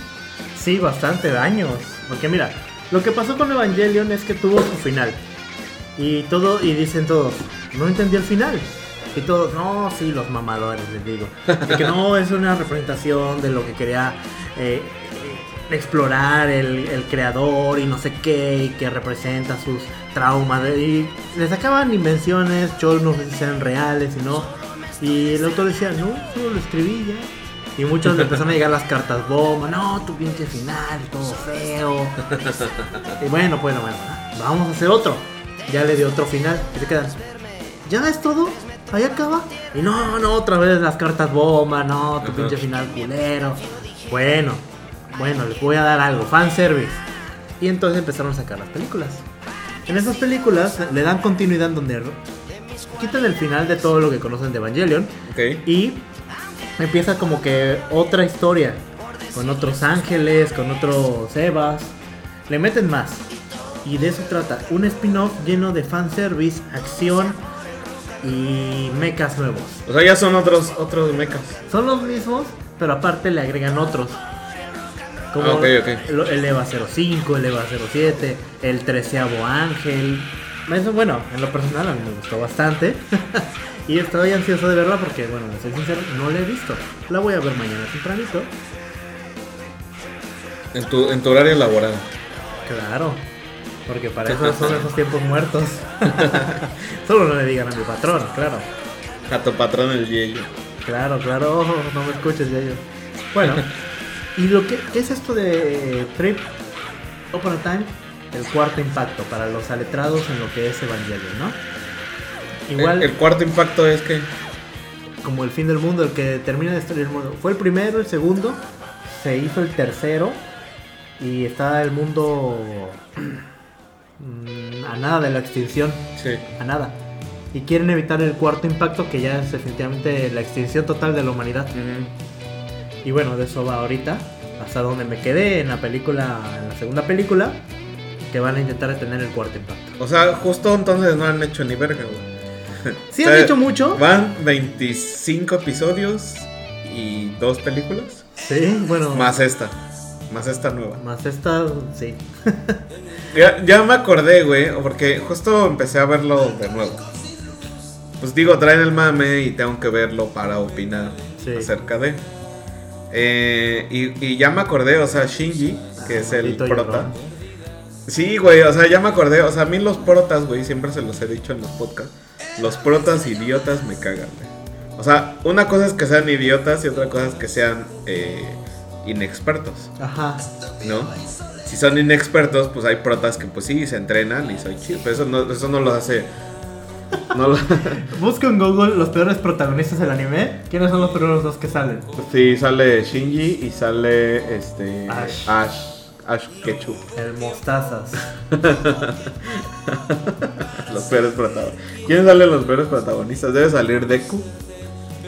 Sí, bastante años. Porque mira, lo que pasó con Evangelion es que tuvo su final. Y todo, y dicen todos, no entendí el final. Y todos, no, sí, los mamadores, les digo. Que no, [laughs] es una representación de lo que quería eh, explorar el, el creador y no sé qué, y que representa sus traumas. de- y le sacaban invenciones, yo no sé si sean reales y no. Y el autor decía, no, solo lo escribí ya. Y muchos le empezaron a llegar las cartas bomba, no, tu pinche final, todo feo. y bueno, bueno, bueno, vamos a hacer otro. Ya le dio otro final. Y se quedan, ¿ya es todo? ¿Ahí acaba? Y no, no, otra vez las cartas bomba, no, tu Ajá. pinche final culero. Bueno, bueno, les voy a dar algo, fanservice. Y entonces empezaron a sacar las películas. En esas películas le dan continuidad donde quitan el final de todo lo que conocen de Evangelion y empieza como que otra historia con otros ángeles, con otros Evas. Le meten más. Y de eso trata. Un spin-off lleno de fanservice, acción y mechas nuevos. O sea, ya son otros, otros mechas. Son los mismos, pero aparte le agregan otros. Como Ah, ok, ok. lo- el EVA 05, el EVA 07, el treceavo ángel. Eso, bueno, en lo personal a mí me gustó bastante. [laughs] y estoy ansioso de verla porque, bueno, soy sincero, no la he visto. La voy a ver mañana tempranito. En tu, en tu horario laboral. Claro. Porque para eso son esos tiempos muertos. [laughs] Solo no le digan a mi patrón, claro. A tu patrón el Yello. Claro, claro, no me escuches ya yo. Bueno, [laughs] ¿y lo que qué es esto de Trip Upon a Time? El cuarto impacto para los aletrados en lo que es Evangelion, ¿no? Igual El, el cuarto impacto es que. como el fin del mundo, el que termina de destruir el mundo. Fue el primero, el segundo, se hizo el tercero y está el mundo mm, a nada de la extinción. Sí. a nada. Y quieren evitar el cuarto impacto que ya es definitivamente la extinción total de la humanidad. Y bueno, de eso va ahorita. Hasta donde me quedé en la película, en la segunda película, que van a intentar detener el cuarto impacto. O sea, justo entonces no han hecho ni verga, güey. Sí [laughs] O han hecho mucho. Van 25 episodios y dos películas. Sí, bueno. Más esta. Más esta nueva. Más esta, sí. [laughs] Ya, ya me acordé, güey, porque justo empecé a verlo de nuevo. Pues digo, traen el mame y tengo que verlo para opinar Sí. acerca de. Eh, y, y ya me acordé, o sea, Shinji, que es el prota. Sí, güey, o sea, ya me acordé. O sea, a mí los protas, güey, siempre se los he dicho en los podcasts. Los protas idiotas me cagan, güey. O sea, una cosa es que sean idiotas y otra cosa es que sean eh, inexpertos, Ajá. ¿no? Si son inexpertos, pues hay protas que pues sí, se entrenan y soy chido. Pero eso no, eso no los hace... No lo... [laughs] Busca en Google los peores protagonistas del anime. ¿Quiénes son los primeros dos que salen? sí, sale Shinji y sale este... Ash. Ash. Ash Ketchum. El Mostazas. [laughs] Los peores protagonistas. ¿Quiénes salen los peores protagonistas? Debe salir Deku.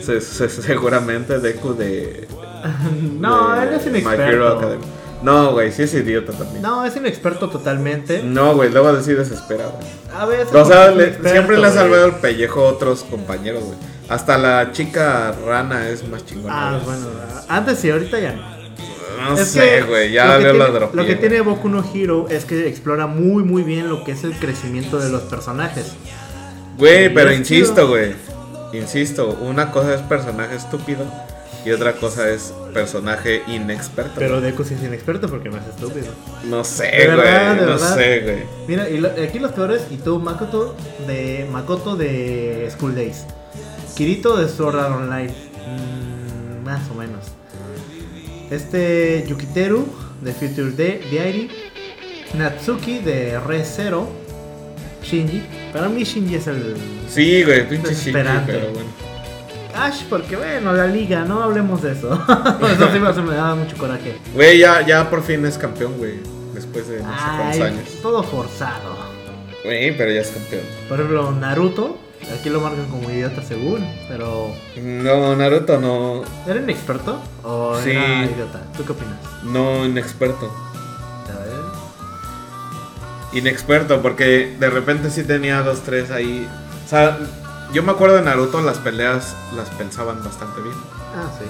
Se- se- seguramente Deku de. [laughs] no, de él es My Hero inexperto. No, güey, sí es idiota también. No, No, es inexperto totalmente. güey, luego decir sí desespera, güey. A veces. O sea, le- siempre le ha salvado el pellejo a otros compañeros, güey. Hasta la chica rana es más chingona. Ah, bueno, antes sí, ahorita ya no. No Es sé, güey, ya veo la dropié. Lo que tiene Boku no Hero es que explora muy, muy bien lo que es el crecimiento de los personajes. Güey, pero insisto, güey. Insisto, una cosa es personaje estúpido y otra cosa es personaje inexperto. Pero Deku sí es inexperto porque no es estúpido. No sé, De verdad, güey. de No verdad. sé, güey. Mira, y lo- aquí los peores, y tú, Makoto de Makoto de School Days. Kirito de Sword Art Online. Mm, más o menos. Este Yukiteru de Future Di- Diary. Natsuki de Re Zero. Shinji. Para mí Shinji es el... Sí, güey, pinche Shinji, Desesperante. pero bueno. Ash, porque bueno, la liga, no hablemos de eso. [laughs] eso sí me, daba mucho coraje. Güey, ya, ya por fin es campeón, güey. Después de no sé cuántos años. todo forzado. Güey, pero ya es campeón. Por ejemplo, Naruto, aquí lo marcan como idiota según, pero No, Naruto no. ¿era inexperto o Sí. era idiota? ¿Tú qué opinas? No, inexperto. A ver. Inexperto, porque de repente sí tenía dos, tres ahí. O sea, yo me acuerdo de Naruto, las peleas las pensaban bastante bien. Ah, sí.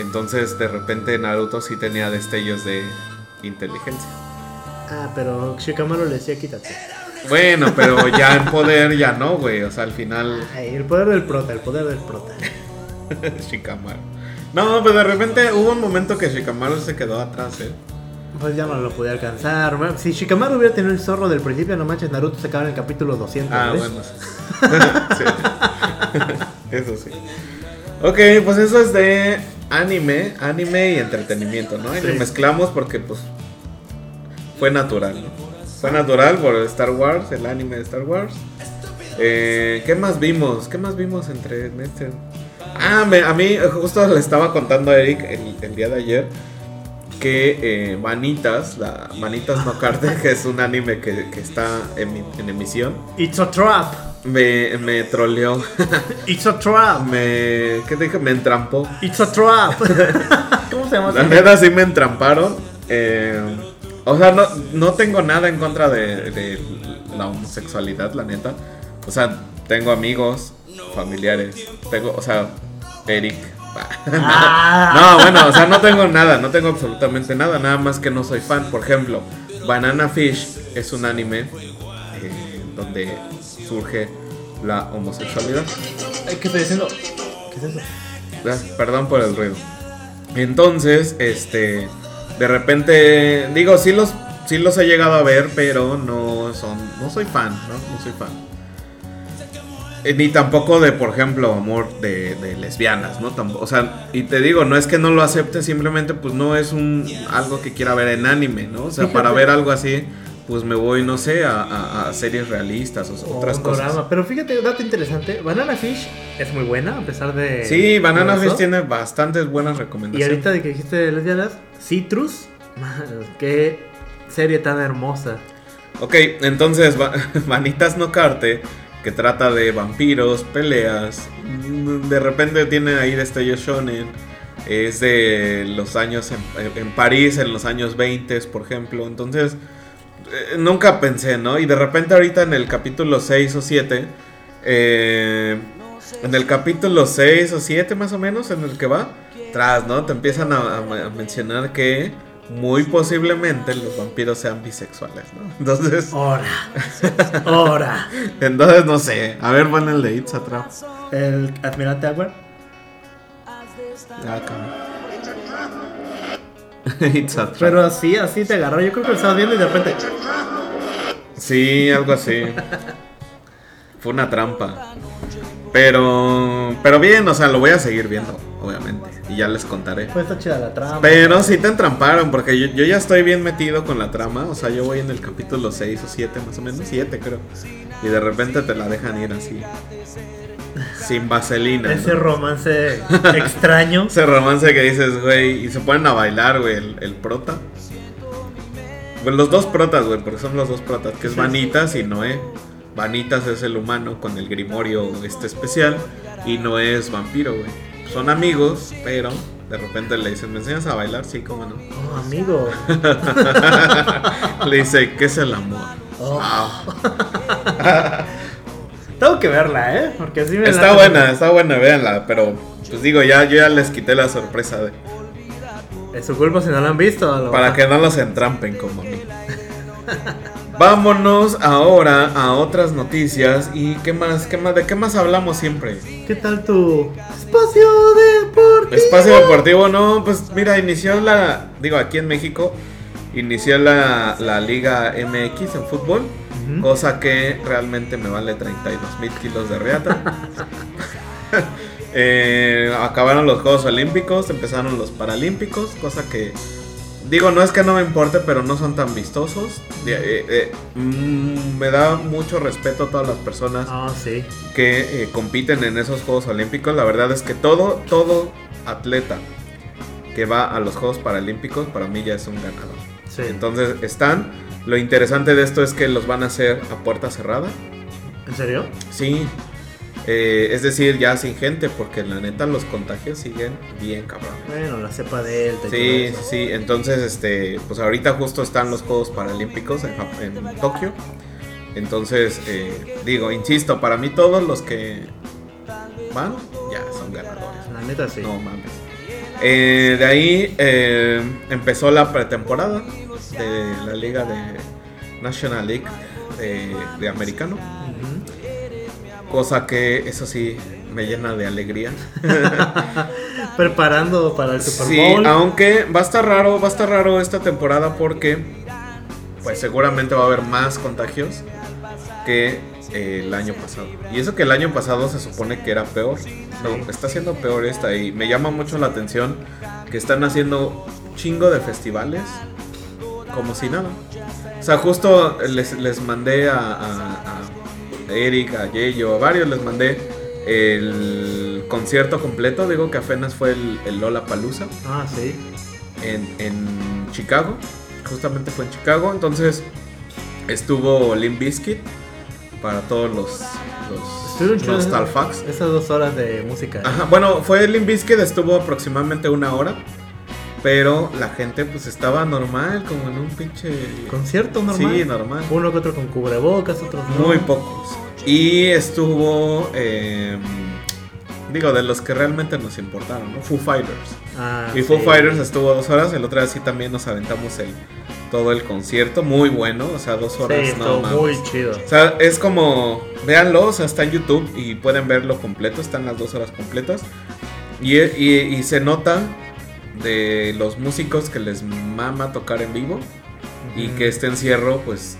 Entonces, de repente Naruto sí tenía destellos de inteligencia. Ah, pero Shikamaru le decía quítate. Bueno, pero ya en poder ya no, güey. O sea, al final Ay, el poder del prota, el poder del prota. [laughs] Shikamaru. No, pero de repente hubo un momento que Shikamaru se quedó atrás, ¿eh? Pues ya no lo podía alcanzar. Bueno, Si Shikamaru hubiera tenido el zorro del principio, no manches, Naruto se acaba en el capítulo 200. Ah, ¿ves? bueno. sí. [laughs] [laughs] Eso sí. Ok, pues eso es de anime, anime y entretenimiento, ¿no? Y Sí. lo mezclamos porque pues fue natural, ¿no? Fue natural por Star Wars, el anime de Star Wars. Eh, ¿Qué más vimos? ¿Qué más vimos entre en este? Ah, me- a mí justo le estaba contando a Eric el, el día de ayer que eh, Manitas, la Manitas no Carter, que es un anime que, que está en emisión, It's a trap. me, me troleó. [laughs] It's a trap. me. ¿Qué te dije? Me entrampó. It's a trap. [laughs] ¿Cómo se llama? La neta sí me entramparon. eh, O sea, no, no tengo nada en contra de, de la homosexualidad, la neta. O sea, tengo amigos, familiares. Tengo, o sea, Eric. [laughs] Ah. No, bueno, o sea, no tengo nada, no tengo absolutamente nada, nada más que no soy fan. Por ejemplo, Banana Fish es un anime eh, donde surge la homosexualidad. ¿Qué estoy diciendo? ¿Qué es eso? Ah, Perdón por el ruido. Entonces, este, de repente, digo, sí los, sí los he llegado a ver, pero no son, no soy fan, ¿no? No soy fan. Eh, Ni tampoco de, por ejemplo, amor de, de lesbianas, ¿no? Tampo- o sea, y te digo, no es que no lo acepte, simplemente pues no es un algo que quiera ver en anime, ¿no? O sea, para ver algo así, pues me voy, no sé, a, a- a series realistas o O otras cosas. programa. Pero fíjate, dato interesante. Banana Fish es muy buena, a pesar de. Sí, Banana Fish tiene bastantes buenas Y recomendaciones. ahorita de que dijiste de lesbianas, Citrus. [laughs] man, Qué serie tan hermosa. Ok, entonces Va- [laughs] Vanitas no Carte, que trata de vampiros, peleas, de repente tiene ahí destellos shonen, es de los años en, París, en los años 20, por ejemplo, entonces eh, nunca pensé, ¿no? Y de repente ahorita en el capítulo 6 o 7, eh, en el capítulo 6 o 7 más o menos, en el que va, tras, ¿no? Te empiezan a mencionar que muy posiblemente los vampiros sean bisexuales, ¿no? [laughs] Entonces, Ahora. Ahora. entonces no sé. A ver, pon el de It's a Trap. El Admirante Akbar. Ah, cabrón. [laughs] It's a Trap. Pero así, así te agarró. Yo creo que lo estabas viendo y de repente. Sí, algo así. Fue una trampa. Pero, pero bien, o sea, lo voy a seguir viendo, obviamente. Y ya les contaré. Pues está chida la trama. Pero sí te entramparon, porque yo, yo ya estoy bien metido con la trama. O sea, yo voy en el capítulo 6 o 7 más o menos. 7 creo. Y de repente te la dejan ir así. Sin vaselina. ¿no? Ese romance [laughs] extraño. Ese romance que dices, güey, y se ponen a bailar, güey, el, el prota. Bueno, los dos protas, güey, porque son los dos protas, que es. Vanitas y Noé. Vanitas es el humano con el grimorio este especial y Noé es vampiro, güey. Son amigos, pero de repente le dicen, ¿me enseñas a bailar? Sí, cómo no. Oh, amigo. [laughs] le dice, ¿qué es el amor? Oh. Wow. [laughs] Tengo que verla, ¿eh? Porque así me Está buena, está buena, véanla, pero pues digo, ya, yo ya les quité la sorpresa de... Es su culpa si no la han visto. Para que no los entrampen como a mí. [laughs] Vámonos ahora a otras noticias. ¿Y qué más? ¿Qué más? ¿De qué más hablamos siempre? ¿Qué tal tu espacio deportivo? Espacio Deportivo, no, pues mira, inició la. Digo, aquí en México, inició la, la Liga MX en fútbol. Cosa que realmente me vale 32 mil kilos de reata. [laughs] [laughs] Eh, acabaron los Juegos Olímpicos, empezaron los Paralímpicos, cosa que digo, no es que no me importe, pero no son tan vistosos. Eh, eh, mm, me da mucho respeto a todas las personas Ah, sí. que eh, compiten en esos Juegos Olímpicos. La verdad es que todo, todo atleta que va a los Juegos Paralímpicos para mí ya es un ganador. Sí. Entonces están. Lo interesante de esto es que los van a hacer a puerta cerrada. ¿En serio? Sí. Eh, es decir, ya sin gente, porque la neta los contagios siguen bien cabrón. Bueno, la cepa delta. Sí, sí, sí. Entonces, este, pues ahorita justo están los Juegos Paralímpicos en, Tokio. Entonces, eh, digo, insisto, para mí todos los que van ya son ganadores. La neta sí. No mames. Eh, de ahí empezó la pretemporada de la liga de National League de, de americano. Ujú. Cosa que eso sí me llena de alegría. [laughs] Preparando para el Super Sí, Bowl. aunque va a estar raro, va a estar raro esta temporada porque pues seguramente va a haber más contagios que eh, el año pasado. Y eso que el año pasado se supone que era peor. No, está siendo peor esta y me llama mucho la atención que están haciendo chingo de festivales como si nada. O sea, justo les, les mandé a, a- a Eric, a Yeyo, a varios les mandé el concierto completo. Digo que apenas fue el, el Lola Palusa Ah, sí. en, en Chicago. Justamente fue en Chicago. Entonces estuvo Limp Bizkit para todos los, los Nostalfax. Esas dos horas de música. ¿eh? Ajá, bueno, fue Limp Bizkit, estuvo aproximadamente una hora. Pero la gente pues estaba normal, como en un pinche... Concierto normal. Sí, normal. Uno que otro con cubrebocas, otros no. Muy pocos. Y estuvo... eh, digo, de los que realmente nos importaron, ¿no? Foo Fighters. Ah, Y Foo sí. Fighters estuvo dos horas, el otro día sí también nos aventamos el, todo el concierto, muy bueno, o sea, dos Sí, horas, no estuvo mames. muy chido. O sea, es como, véanlo, o sea, está en YouTube y pueden verlo completo, están las dos horas completas. Y, y- y se nota de los músicos que les mama tocar en vivo y que este encierro, pues,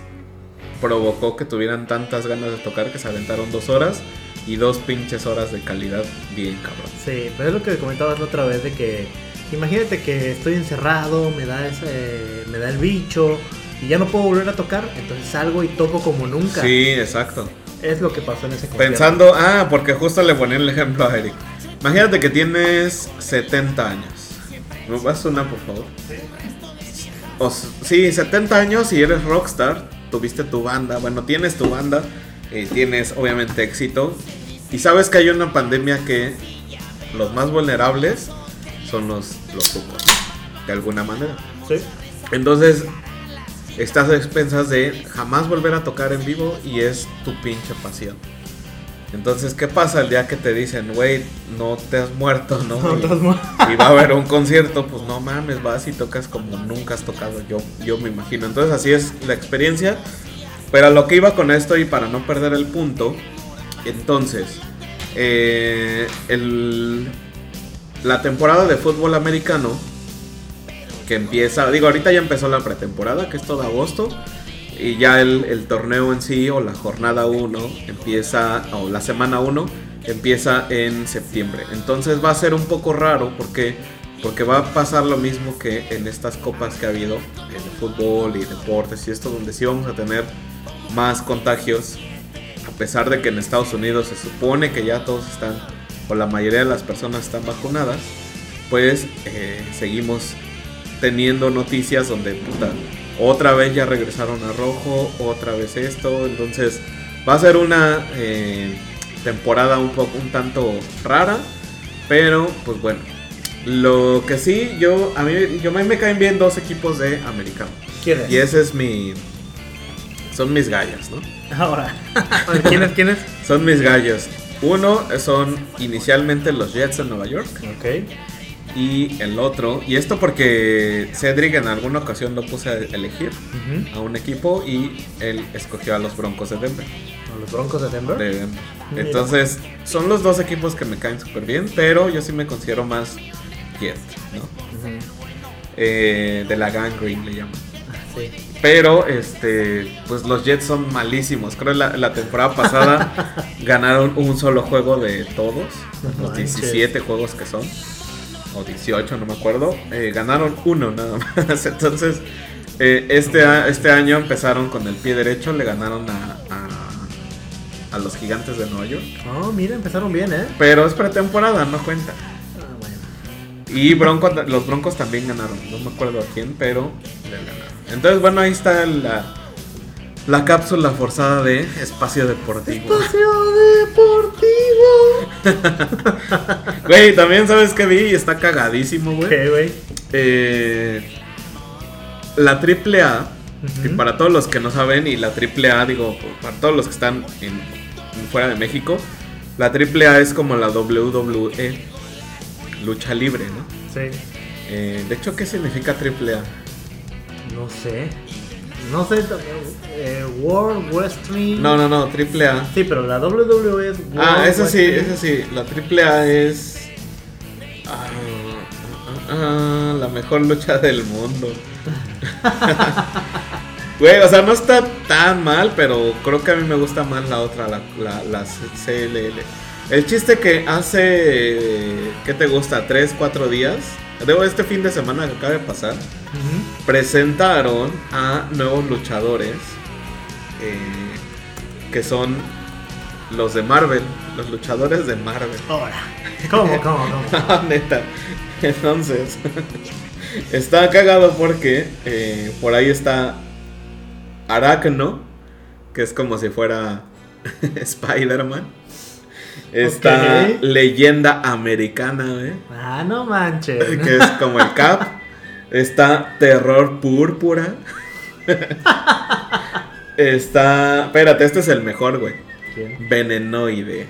provocó que tuvieran tantas ganas de tocar que se aventaron dos horas y dos pinches horas de calidad bien cabrón. Sí, pero es lo que comentabas la otra vez de que imagínate que estoy encerrado, me da ese, me da el bicho y ya no puedo volver a tocar, entonces salgo y toco como nunca. Sí, exacto. Es lo que pasó en ese concierto. Pensando, ah, porque justo le ponía el ejemplo a Eric. Imagínate que tienes 70 años. ¿Me vas una, por favor? O sí, 70 años y eres rockstar. Tuviste tu banda. Bueno, tienes tu banda. eh, tienes obviamente éxito. Y sabes que hay una pandemia que los más vulnerables son los, los rucos, De alguna manera. Sí. Entonces, estás a expensas de jamás volver a tocar en vivo y es tu pinche pasión. Entonces, ¿qué pasa el día que te dicen, güey, no te has muerto, no? No, y, estás mu- y va a haber un concierto, pues no mames, vas y tocas como nunca has tocado, yo, yo me imagino. Entonces, así es la experiencia. Pero a lo que iba con esto y para no perder el punto, entonces, eh, el, la temporada de fútbol americano que empieza, digo, ahorita ya empezó la pretemporada, que es todo agosto, y ya el, torneo en sí, o la jornada 1, empieza, o la semana 1, empieza en septiembre. Entonces va a ser un poco raro porque, porque va a pasar lo mismo que en estas copas que ha habido, en fútbol y deportes y esto, donde sí vamos a tener más contagios, a pesar de que en Estados Unidos se supone que ya todos están, o la mayoría de las personas están vacunadas, pues eh, seguimos teniendo noticias donde puta, otra vez ya regresaron a rojo, otra vez esto, entonces va a ser una eh, temporada un poco un tanto rara, pero pues bueno, lo que sí yo a mí yo a mí me caen bien dos equipos de americano ¿Quién es? y ese es mi son mis gallos, ¿no? Ahora. ¿Quién es? ¿Quién es? Son mis gallos. Uno son inicialmente los Jets de Nueva York. Ok. Y el otro, y esto porque Cedric en alguna ocasión lo puse a elegir a un equipo y él escogió a los Broncos de Denver. ¿A ¿Los Broncos de Denver? de Denver. Entonces, son los dos equipos que me caen súper bien, pero yo sí me considero más Jet, ¿no? Eh, de la gang green le llaman. Sí. Pero, este, pues los Jets son malísimos. Creo que la, la temporada pasada [laughs] ganaron un solo juego de todos, los manches. 17 juegos que son, o 18, no me acuerdo. Eh, ganaron uno nada más. [laughs] Entonces, eh, este, este año empezaron con el pie derecho, le ganaron a, a, a los gigantes de Nueva York. Oh, mira, empezaron bien, ¿eh? Pero es pretemporada, no cuenta. Ah, bueno. Y Bronco, los Broncos también ganaron. No me acuerdo a quién, pero les ganaron. Entonces, bueno, ahí está la, la cápsula forzada de espacio deportivo. Espacio deportivo. [laughs] Güey, también sabes que vi y está cagadísimo, güey. ¿Qué, güey? Eh, la triple A, para todos los que no saben, y la triple A, digo, para todos los que están en, en fuera de México, la triple A es como la WWE, lucha libre, ¿no? Sí. Eh, de hecho, ¿qué significa triple A? No sé. No sé. Eh, World Wrestling. No, no, no, triple A. Sí, pero la WWE es. World Ah, ese sí, ese sí. La triple A es. ah, ah, ah, la mejor lucha del mundo. [laughs] Güey, o sea, no está tan mal, pero creo que a mí me gusta más la otra, la, la, la CLL. El chiste que hace. ¿Qué te gusta? ¿Tres, cuatro días? Debo este fin de semana que acaba de pasar. Presentaron a nuevos luchadores eh, que son los de Marvel, los luchadores de Marvel. Ahora. ¿Cómo, cómo, cómo? [laughs] Neta. Entonces, [laughs] está cagado porque eh, por ahí está Aracno, que es como si fuera [laughs] Spider-Man. Está Ok. leyenda americana, ¿eh? Ah, no manches. que es como el Cap. Está Terror Púrpura. Está. Espérate, este es el mejor, güey. ¿Quién? Venenoide.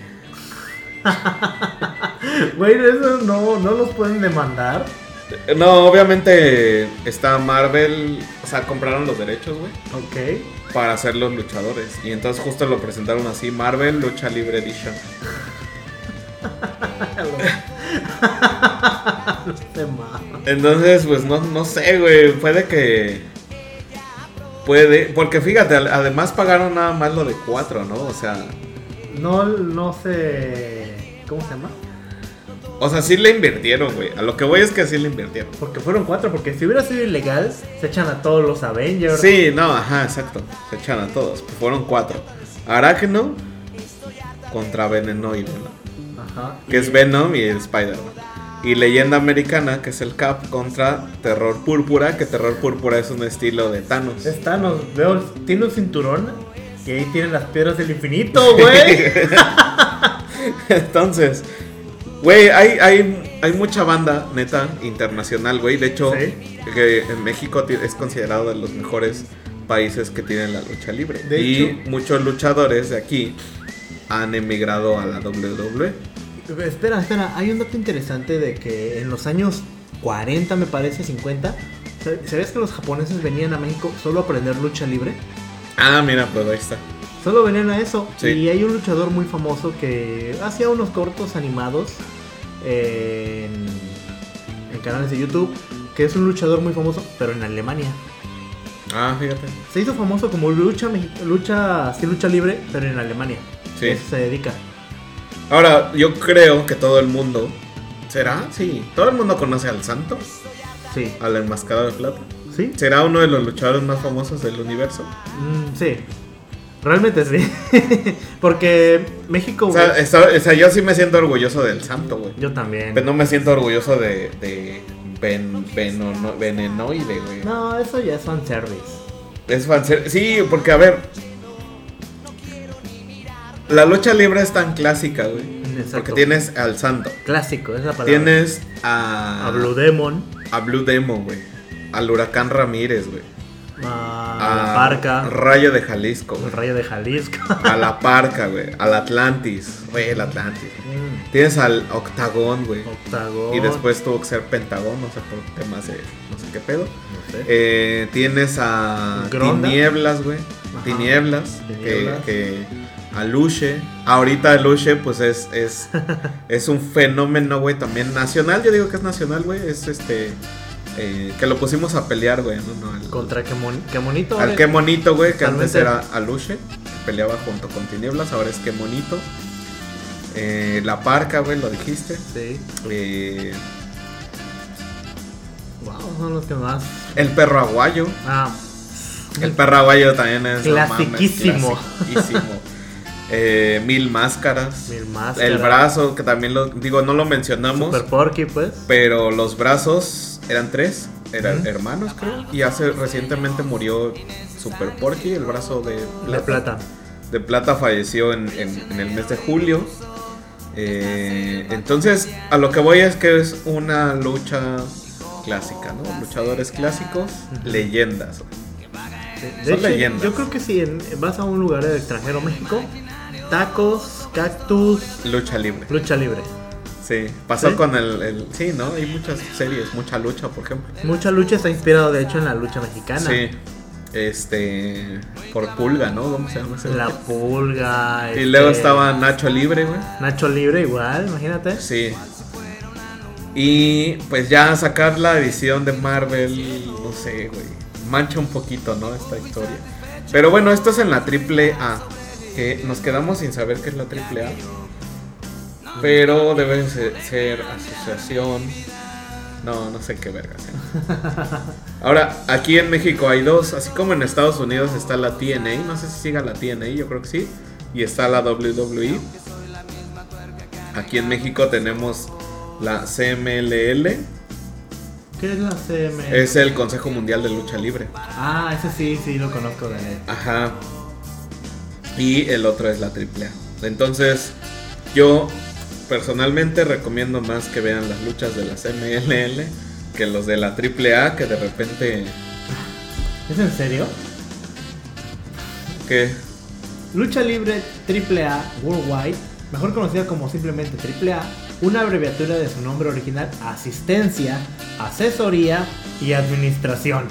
[laughs] Güey, eso no, no los pueden demandar. No, obviamente está Marvel. O sea, compraron los derechos, güey. Ok. Para hacer los luchadores. Y entonces justo lo presentaron así: Marvel Lucha Libre Edition. [laughs] Entonces, pues no, no sé, güey. Puede que. Puede. Porque fíjate, además pagaron nada más lo de cuatro, ¿no? O sea. No, no sé. ¿Cómo se llama? O sea, sí le invirtieron, güey. A lo que voy es que sí le invirtieron. Porque fueron cuatro, porque si hubiera sido ilegal, se echan a todos los Avengers. Sí, no, ajá, exacto. Se echan a todos. Fueron cuatro. Arácno contra Venenoide, ¿no? Ajá. Que es Venom y el Spider-Man. Y Leyenda Americana, que es el Cap, contra Terror Púrpura, que Terror Púrpura es un estilo de Thanos. Es Thanos, veo, tiene un cinturón que ahí tiene las piedras del infinito, güey. [laughs] Entonces, güey, hay, hay, hay mucha banda, neta, internacional, güey. De hecho, Sí. que en México es considerado de los mejores países que tienen la lucha libre. De y hecho- muchos luchadores de aquí han emigrado a la WWE. Espera, espera, hay un dato interesante de que en los años 40, me parece, 50, ¿sab- ¿sabías que los japoneses venían a México solo a aprender lucha libre? Ah, mira, pues ahí está. Solo venían a eso. Sí. Y hay un luchador muy famoso que hacía unos cortos animados en, en canales de YouTube, que es un luchador muy famoso, pero en Alemania. Ah, fíjate. Se hizo famoso como lucha, lucha, sí, lucha libre, pero en Alemania. Sí. Eso se dedica. Ahora, yo creo que todo el mundo. ¿Será? Sí. Todo el mundo conoce al santo, Sí. al enmascarado de plata. ¿Sí? ¿Será uno de los luchadores más famosos del universo? Mm, sí. Realmente sí. [laughs] Porque México... O sea, está- o sea, yo sí me siento orgulloso del santo, güey. yo también. Pero no me siento orgulloso de, de ben, venenoide, güey. No, eso ya es fanservice. Es fanser- Sí, porque a ver. La lucha libre es tan clásica, güey. Exacto. Porque tienes al santo. Clásico, es la palabra. Tienes a. A Blue Demon. a Blue Demon, güey. Al Huracán Ramírez, güey. A, A la Parca. Rayo de Jalisco, El güey. Rayo de Jalisco. A la [laughs] Parca, güey. Al Atlantis. Güey, el Atlantis. Mm, Tienes al Octagón, güey. Octagón. Y después tuvo que ser Pentagón, no sé por temas de no sé qué pedo. No sé. Eh, tienes a Gronda. Tinieblas, güey. Ajá. Tinieblas. Tinieblas. Que, que Aluche. Ahorita Aluche, pues es, es, [laughs] es un fenómeno, güey, también nacional. Yo digo que es nacional, güey. Es este. eh, que lo pusimos a pelear, güey. No, no, al, Contra qué, mon- qué monito. al qué monito, güey. Que antes era Aluche. Que peleaba junto con Tinieblas. Ahora es qué monito. Eh, la parca, güey, lo dijiste. Sí. Eh, Wow, son los que más. el perro aguayo. Ah, El perro aguayo también es no mames, Clasiquísimo. Eh, mil máscaras. mil más. El brazo, que también lo digo, no lo mencionamos, Super Porky, pues. pero los brazos eran tres, eran hermanos, creo. Y hace recientemente murió Super Porky, el brazo de De plata. de plata falleció en, en- en el mes de julio. Eh, entonces, a lo que voy es que es una lucha clásica, ¿no? Luchadores clásicos, leyendas. De Son hecho, leyendas. yo creo que si en- vas a un lugar del extranjero, México, tacos, cactus, Lucha libre. lucha libre. Sí, pasó ¿Sí? con el, el- Sí, ¿no? Hay muchas series, mucha lucha, por ejemplo. Mucha lucha está inspirado, de hecho, en la lucha mexicana. Sí. Este. Por Pulga, ¿no? ¿Cómo se llama ese? La pulga. Y este, luego estaba Nacho Libre, güey. Nacho Libre, igual, imagínate. Sí. Y pues ya sacar la edición de Marvel, no sé, güey. Mancha un poquito, ¿no? Esta historia. Pero bueno, esto es en la triple A. Que nos quedamos sin saber qué es la triple A. Pero debe se- ser asociación. No, no sé qué verga sea. [laughs] Ahora, aquí en México hay dos. Así como en Estados Unidos está la TNA. No sé si siga la TNA, yo creo que sí. Y está la WWE. Aquí en México tenemos la CMLL. ¿Qué es la CM? Es el Consejo Mundial de Lucha Libre. Ah, ese sí, sí, lo conozco de él. Ajá. Y el otro es la AAA. Entonces, yo personalmente recomiendo más que vean las luchas de la CMLL que los de la AAA que de repente... ¿Es en serio? ¿Qué? Lucha Libre AAA Worldwide, mejor conocida como simplemente AAA, una abreviatura de su nombre original, asistencia, asesoría y administración.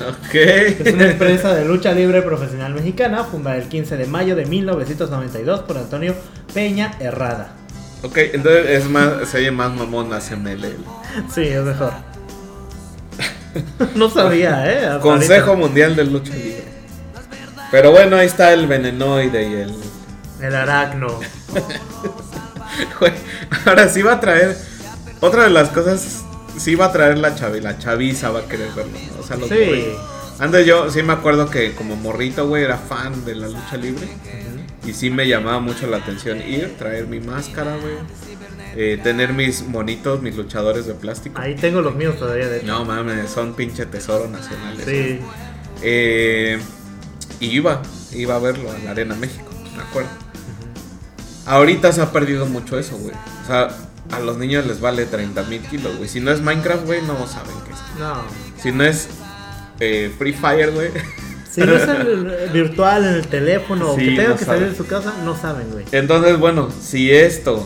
Ok. Es una empresa de lucha libre profesional mexicana fundada el 15 de mayo de 1992 por Antonio Peña Herrada. Ok, entonces es más, se oye más mamón ACML. Sí, es mejor. no sabía, ¿eh? Hasta Consejo ahorita. Mundial de Lucha Libre. Pero bueno, ahí está el venenoide y el... El aracno. [laughs] Ahora sí va a traer... Otra de las cosas, sí va a traer la chavi, la chaviza va a querer verlo. ¿no? O sea, los Sí. Antes yo sí me acuerdo que como morrito, güey, era fan de la lucha libre. Y sí me llamaba mucho la atención ir, traer mi máscara, güey. eh, tener mis monitos, mis luchadores de plástico. Ahí tengo los míos todavía, de hecho. No mames, son pinche tesoro nacional. Sí. Eh, y iba, iba a verlo a la Arena México, me acuerdo. Ahorita se ha perdido mucho eso, güey. O sea, a los niños les vale 30 mil kilos, güey. Si no es Minecraft, güey, no saben qué es. No. Si no es eh, Free Fire, güey. Si no es el virtual en el teléfono o que tenga no que salir de su casa, no saben, güey. Entonces, bueno, si esto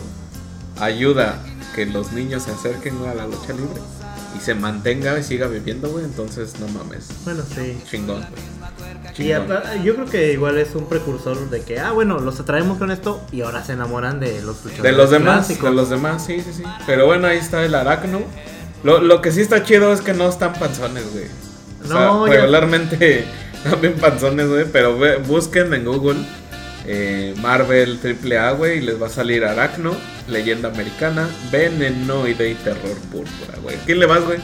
ayuda que los niños se acerquen güey, a la lucha libre y se mantenga y siga viviendo, güey, entonces no mames. Bueno, sí. Chingón, güey. Apa- yo creo que igual es un precursor de que, ah, bueno, los atraemos con esto y ahora se enamoran de los De los demás, clásicos. de los demás, sí, sí, sí. Pero bueno, ahí está el aracno. Lo, lo que sí está chido es que no están panzones, güey. O sea, No, ya- regularmente [laughs] también panzones, güey. Pero ve- busquen en Google eh, Marvel AAA, güey, y les va a salir aracno, leyenda americana, venenoide y terror púrpura, güey. ¿Quién le vas, güey?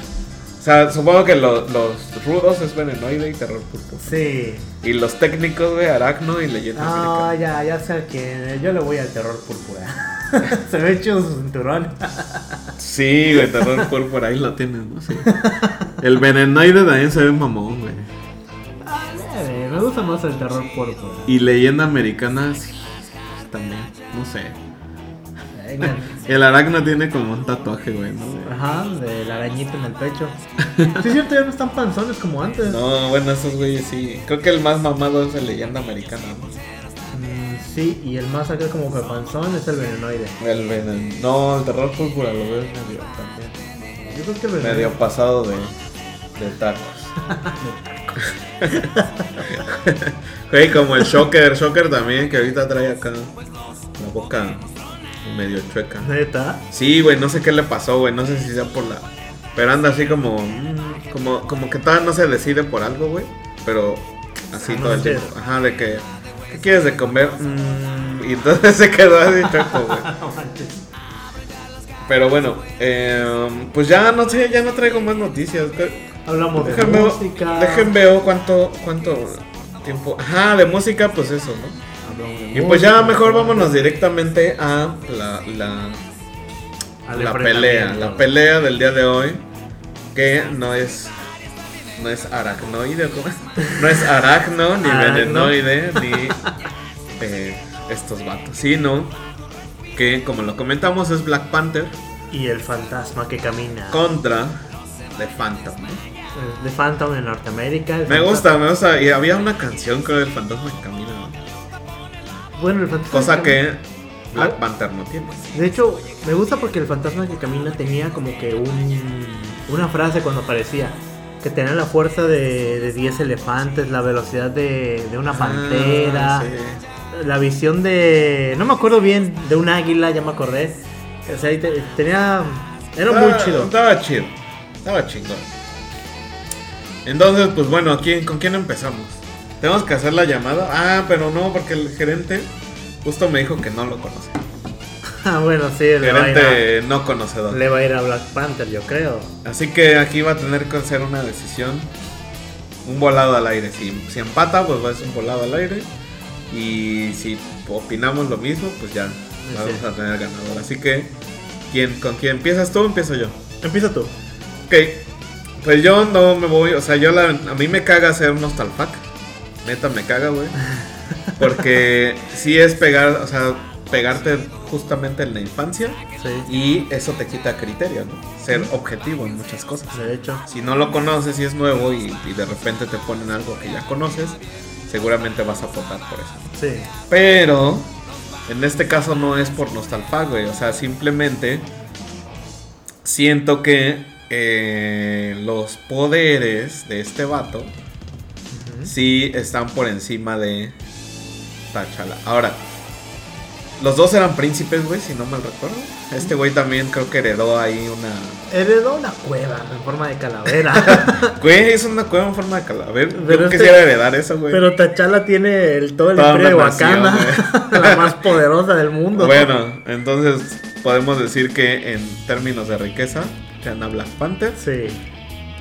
O sea, supongo que lo- los rudos es venenoide y terror púrpura. Sí. Y los técnicos, güey, aracno y leyenda Ah, americana. ya, ya sé quién. Yo le voy al terror púrpura. [laughs] se ve hecho su cinturón. Sí, güey, terror púrpura, ahí lo tienen, ¿no? Sí. El venenoide también se ve mamón, güey. Eh, me gusta más el terror púrpura. Y leyenda americana sí, también, no sé. [laughs] El aracno tiene como un tatuaje, güey, ¿no? Ajá, de la arañita en el pecho. [laughs] Sí, es cierto, ya no están panzones como antes. No, bueno, esos güeyes sí. Creo que el más mamado es el leyenda americana, ¿no? Mm, sí, y el más acá como que panzón es el venenoide. El venen... No, el terror púrpura lo veo medio también. Yo creo que el venenoide. Medio pasado de, de tacos. [laughs] Güey, como el Shocker, Shocker también, que ahorita trae acá la boca medio chueca. Neta. Sí, güey, no sé qué le pasó, güey, no sé si sea por la... Pero anda así como... mm, Como, como que todavía no se decide por algo, güey. Pero así Ah, no todo el sé. tiempo. Ajá, de que... ¿Qué quieres de comer? Mm, y entonces [laughs] se quedó así [laughs] chueco, güey. Pero bueno, eh, pues ya no sé, ya no traigo más noticias. Hablamos de música. déjenme ver cuánto, cuánto tiempo... Ajá, de música, pues eso, ¿no? Y pues ya mejor vámonos directamente a la, la, la pelea, la pelea del día de hoy, que no es no es aracnoide, ¿cómo es? No es aracno, ni Aracno. venenoide, ni eh, estos vatos, sino que como lo comentamos es Black Panther Y el fantasma que camina. contra The Phantom. Eh, De Phantom en Norteamérica. el Me fantasma- gusta, me gusta, y había una canción creo del fantasma que camina. Bueno, el fantasma cosa que Black Ah. Panther no tiene. De hecho, me gusta porque el fantasma que camina tenía como que un, una frase cuando aparecía. Que tenía la fuerza de, de 10 elefantes, la velocidad de, de una pantera, Ah, sí. la visión de... No me acuerdo bien, de un águila, ya me acordé. O sea, tenía... Era muy chido. Estaba chido. Estaba chingón. Entonces, pues bueno, ¿quién, ¿con quién empezamos? Tenemos que hacer la llamada. Ah, pero no, porque el gerente justo me dijo que no lo conoce. [laughs] Ah, bueno, sí, a ir Gerente no conocedor. le va a ir a Black Panther, yo creo. Así que aquí va a tener que hacer una decisión. Un volado al aire. Si, si empata, pues va a ser un volado al aire. Y si opinamos lo mismo, pues ya vamos Sí. a tener ganador. Así que, ¿quién, ¿con quién empiezas tú o empiezo yo? Empieza tú. Ok, pues yo no me voy, o sea, yo la, a mí me caga hacer un nostalpack. Neta, me caga, güey. Porque sí es pegar, o sea, pegarte justamente en la infancia Sí. y eso te quita criterio, ¿no? Ser objetivo en muchas cosas. De hecho. Si no lo conoces y es nuevo y, y de repente te ponen algo que ya conoces, seguramente vas a votar por eso. ¿no? Sí. Pero en este caso no es por nostalgia, güey. O sea, simplemente siento que eh, los poderes de este vato sí están por encima de T'Challa. Ahora, los dos eran príncipes, güey, si no mal recuerdo. Este güey también creo que heredó ahí una. Heredó una cueva en forma de calavera. [laughs] Güey, es una cueva en forma de calavera. Pero Yo este- quisiera heredar eso, güey. Pero T'Challa tiene el, todo el Toda imperio de nación, Wakanda. [laughs] la más poderosa del mundo. Bueno, entonces podemos decir que en términos de riqueza gana Black Panther. Sí.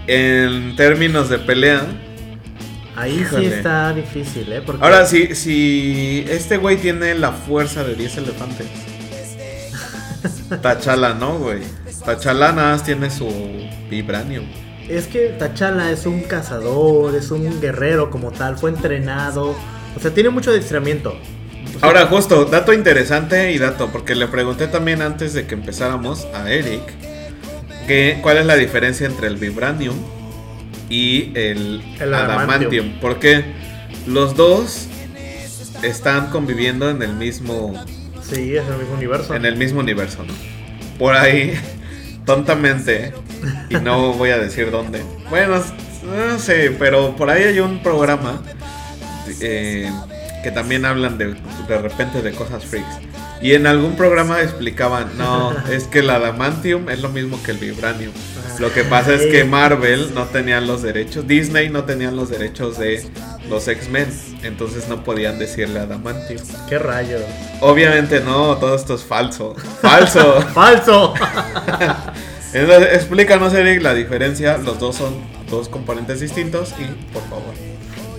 En términos de pelea. Ahí Híjole. sí está difícil, ¿eh? Porque Ahora, si, si este güey tiene la fuerza de 10 elefantes. [laughs] Tachala, ¿no, güey? Tachala nada más tiene su vibranium. Es que T'Challa es un cazador, es un guerrero como tal, fue entrenado. O sea, tiene mucho adiestramiento. Ahora, justo, dato interesante y dato, porque le pregunté también antes de que empezáramos a Eric que cuál es la diferencia entre el vibranium y el, El adamantium. adamantium. Porque los dos están conviviendo en el mismo Sí, es el mismo universo. en el mismo universo, ¿no? Por ahí, tontamente, y no [laughs] voy a decir dónde. Bueno, no sé, pero por ahí hay un programa eh, que también hablan de, de repente de cosas freaks. Y en algún programa explicaban, no, [laughs] es que el adamantium es lo mismo que el vibranium. Lo que pasa es que. Marvel no tenían los derechos, Disney no tenían los derechos de los X-Men, entonces no podían decirle adamantium. ¿Qué rayo? Obviamente no, todo esto es falso. Falso. [laughs] ¡Falso! [laughs] Entonces, explícanos, Eric, la diferencia. Los dos son dos componentes distintos y, por favor.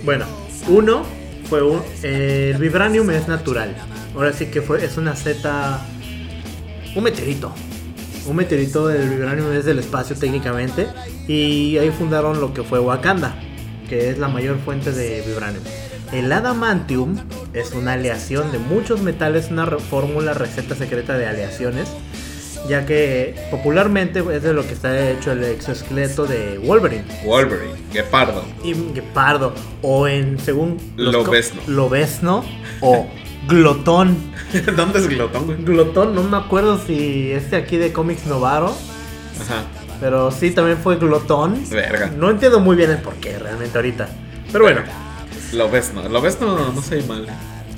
bueno, uno fue un. eh, el Vibranium es natural. Ahora sí que fue, es una Z. Un meteorito. Un meteorito del Vibranium es del espacio técnicamente. Y ahí fundaron lo que fue Wakanda, que es la mayor fuente de Vibranium. El Adamantium es una aleación de muchos metales, una re- fórmula, receta secreta de aleaciones. Ya que popularmente es de lo que está hecho el exoesqueleto de Wolverine. Wolverine, Guepardo. y Guepardo o en según Lobezno. Lobezno o Glotón. [laughs] ¿Dónde es Glotón, güey? Glotón, no me acuerdo si este aquí de cómics Novaro, Ajá. pero sí también fue Glotón. Verga. No entiendo muy bien el por qué realmente ahorita. Pero bueno, Lo ves, no. Lo ves, no, no soy mal.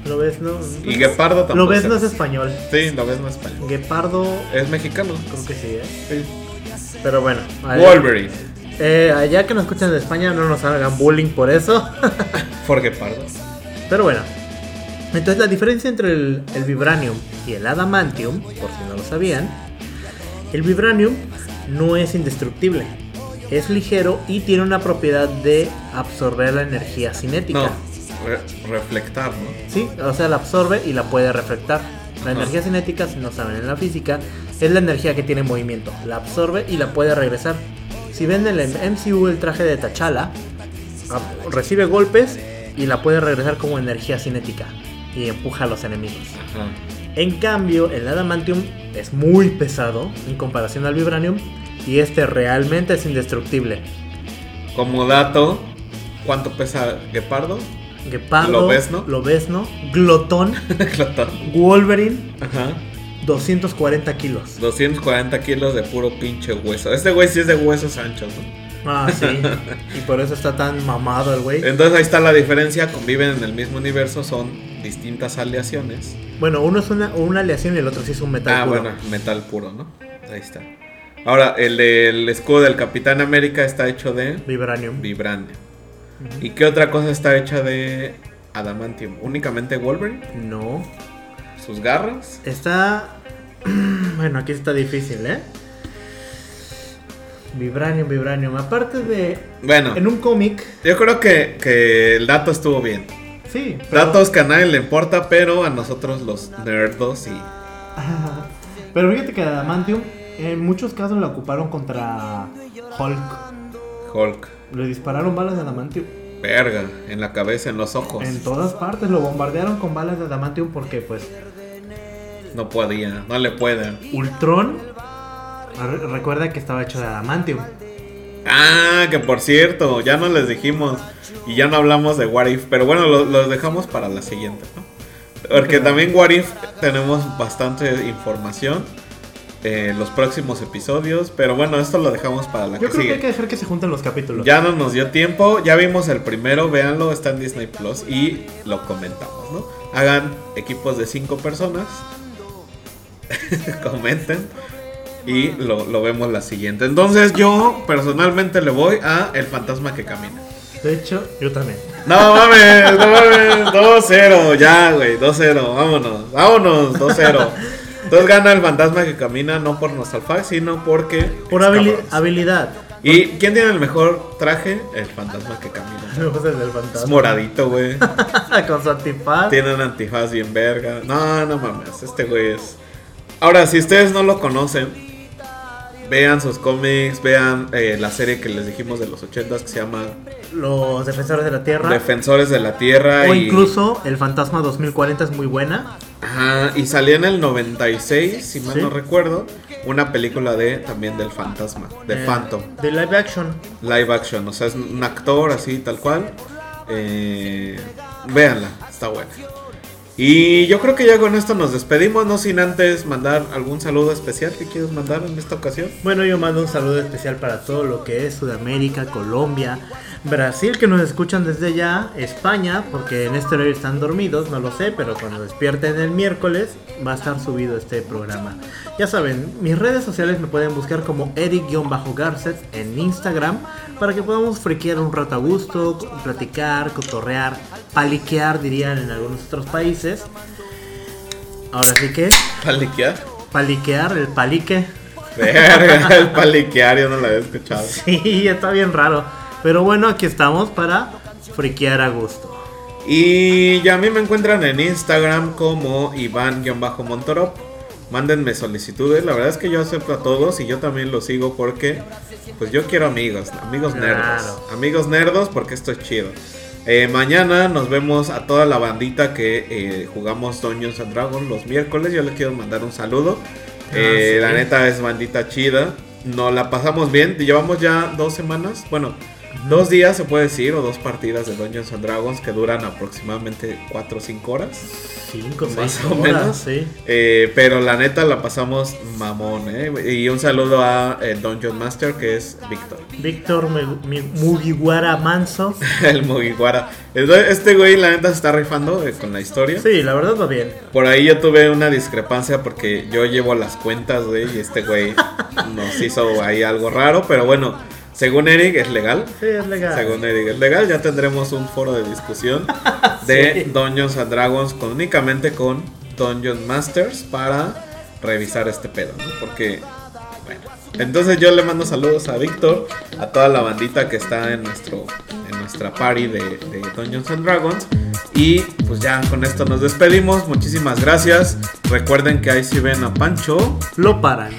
Lobezno. Y Guepardo tampoco. Lobezno es sé. español. Sí, lo ves, no es español. Guepardo, Es mexicano. creo que sí, ¿eh? Sí. Pero bueno. allá- Wolverine. Eh, allá que nos escuchan de España no nos hagan bullying por eso. [laughs] For Guepardo. Pero bueno, entonces la diferencia entre el, el vibranium y el adamantium, por si no lo sabían, el vibranium no es indestructible, es ligero y tiene una propiedad de absorber la energía cinética. No. re- reflectar, ¿no? Sí, o sea, la absorbe y la puede reflectar. La Ajá. energía cinética, si no saben en la física, es la energía que tiene movimiento. La absorbe y la puede regresar. Si ven en el MCU el traje de T'Challa, ab- recibe golpes y la puede regresar como energía cinética y empuja a los enemigos. Ajá. En cambio, el adamantium es muy pesado en comparación al vibranium y este realmente es indestructible. Como dato, ¿cuánto pesa Guepardo? Guepardo, Lobezno. Lobezno, Glotón, [laughs] Glotón. Wolverine, Ajá. 240 kilos. 240 kilos de puro pinche hueso. Este güey sí es de huesos anchos, ¿no? Ah, [laughs] sí. y por eso está tan mamado el güey. Entonces ahí está la diferencia, conviven en el mismo universo, son distintas aleaciones. Bueno, uno es una, una aleación y el otro sí es un metal ah, puro. bueno, metal puro, ¿no? Ahí está. Ahora, el del escudo del Capitán América está hecho de Vibranium. vibranium. ¿Y qué otra cosa está hecha de adamantium? ¿Únicamente Wolverine? No. ¿Sus garras? Está. [clears throat] Bueno, aquí está difícil, ¿eh? Vibranium, Vibranium. Aparte de. Bueno, En un cómic. yo creo que, que el dato estuvo bien. Sí. pero- Datos que a nadie le importa, pero a nosotros los nerdos y... [laughs] Pero fíjate que Adamantium en muchos casos la ocuparon contra Hulk. Hulk. Le dispararon balas de Adamantium. Verga, en la cabeza, en los ojos. En todas partes lo bombardearon con balas de Adamantium porque pues No podía, no le pueden. Ultron, re- recuerda que estaba hecho de adamantium. Ah, que por cierto, ya no les dijimos y ya no hablamos de What If, pero bueno, lo- los dejamos para la siguiente, ¿no? Porque también What If tenemos bastante información en los próximos episodios, pero bueno, esto lo dejamos para la Yo que creo que hay que dejar que se junten los capítulos. Ya no nos dio tiempo, ya vimos el primero, véanlo, está en Disney Plus y lo comentamos, ¿no? Hagan equipos de cinco personas, [laughs] comenten y lo, lo vemos la siguiente. Entonces yo personalmente le voy a El Fantasma que Camina. De hecho, yo también. No mames, no mames, 2-0, ya, güey, 2-0, vámonos, vámonos, 2-0. Entonces gana el fantasma que camina no por nostalgia, sino porque... Por es habili- habilidad. ¿Y quién tiene el mejor traje? El fantasma que camina. [laughs] El del Es moradito, güey. [laughs] Con su antifaz. Tiene un antifaz bien verga. No, no mames, este güey es... Ahora, si ustedes no lo conocen, vean sus cómics, vean eh, la serie que les dijimos de los 80s que se llama Los defensores de la tierra. Defensores de la Tierra. o y- incluso el fantasma 2040 es muy buena. Ajá, y salió en el 96, si mal Sí. no recuerdo, una película de también del fantasma, de Eh, Phantom, De live action. live action, o sea, es un actor así, tal cual. Eh, véanla, está buena. Y yo creo que ya con esto nos despedimos, no sin antes mandar algún saludo especial que quieres mandar en esta ocasión. Bueno, yo mando un saludo especial para todo lo que es Sudamérica, Colombia, Brasil, que nos escuchan desde ya, España, porque en este horario están dormidos, no lo sé, pero cuando despierten el miércoles va a estar subido este programa. Ya saben, mis redes sociales me pueden buscar como Eric-Garcet en Instagram para que podamos friquear un rato a gusto, platicar, cotorrear, paliquear, dirían en algunos otros países. Ahora sí que, Paliquear. paliquear, el palique. Verga, [laughs] el paliquear, yo no lo había escuchado. [laughs] Sí, está bien raro. Pero bueno, aquí estamos para friquear a gusto. Y ya a mí me encuentran en Instagram como Iván-Montorop. Mándenme solicitudes. La verdad es que yo acepto a todos y yo también los sigo porque pues yo quiero amigos, amigos nerdos. Claro. Amigos nerdos porque esto es chido. Eh, mañana nos vemos a toda la bandita que eh, jugamos Dungeons and Dragons los miércoles. Yo les quiero mandar un saludo. Eh, sí. La neta es bandita chida. Nos la pasamos bien. Llevamos ya dos semanas. Bueno, dos días se puede decir. O dos partidas de Dungeons and Dragons que duran aproximadamente 4 o 5 horas. Cinco, Más seis o horas, menos. sí. Eh, pero la neta la pasamos mamón. ¿eh? Y un saludo a el Dungeon Master que es Víctor. Víctor Mugiwara Manso. [laughs] el Mugiwara. Este güey la neta se está rifando eh, con la historia. Sí, la verdad va bien. Por ahí yo tuve una discrepancia porque yo llevo las cuentas, güey, y este güey [laughs] nos hizo ahí algo raro, pero bueno, según Eric es legal. Sí, es legal. Según Eric es legal, ya tendremos un foro de discusión [laughs] de Sí. Dungeons and Dragons con, únicamente con Dungeon Masters para revisar este pedo, ¿no? Porque, bueno. Entonces yo le mando saludos a Víctor, a toda la bandita que está en nuestro en nuestra party de, de Dungeons and Dragons. Y pues ya con esto nos despedimos. Muchísimas gracias. Recuerden que ahí si ven a Pancho. Lo paran.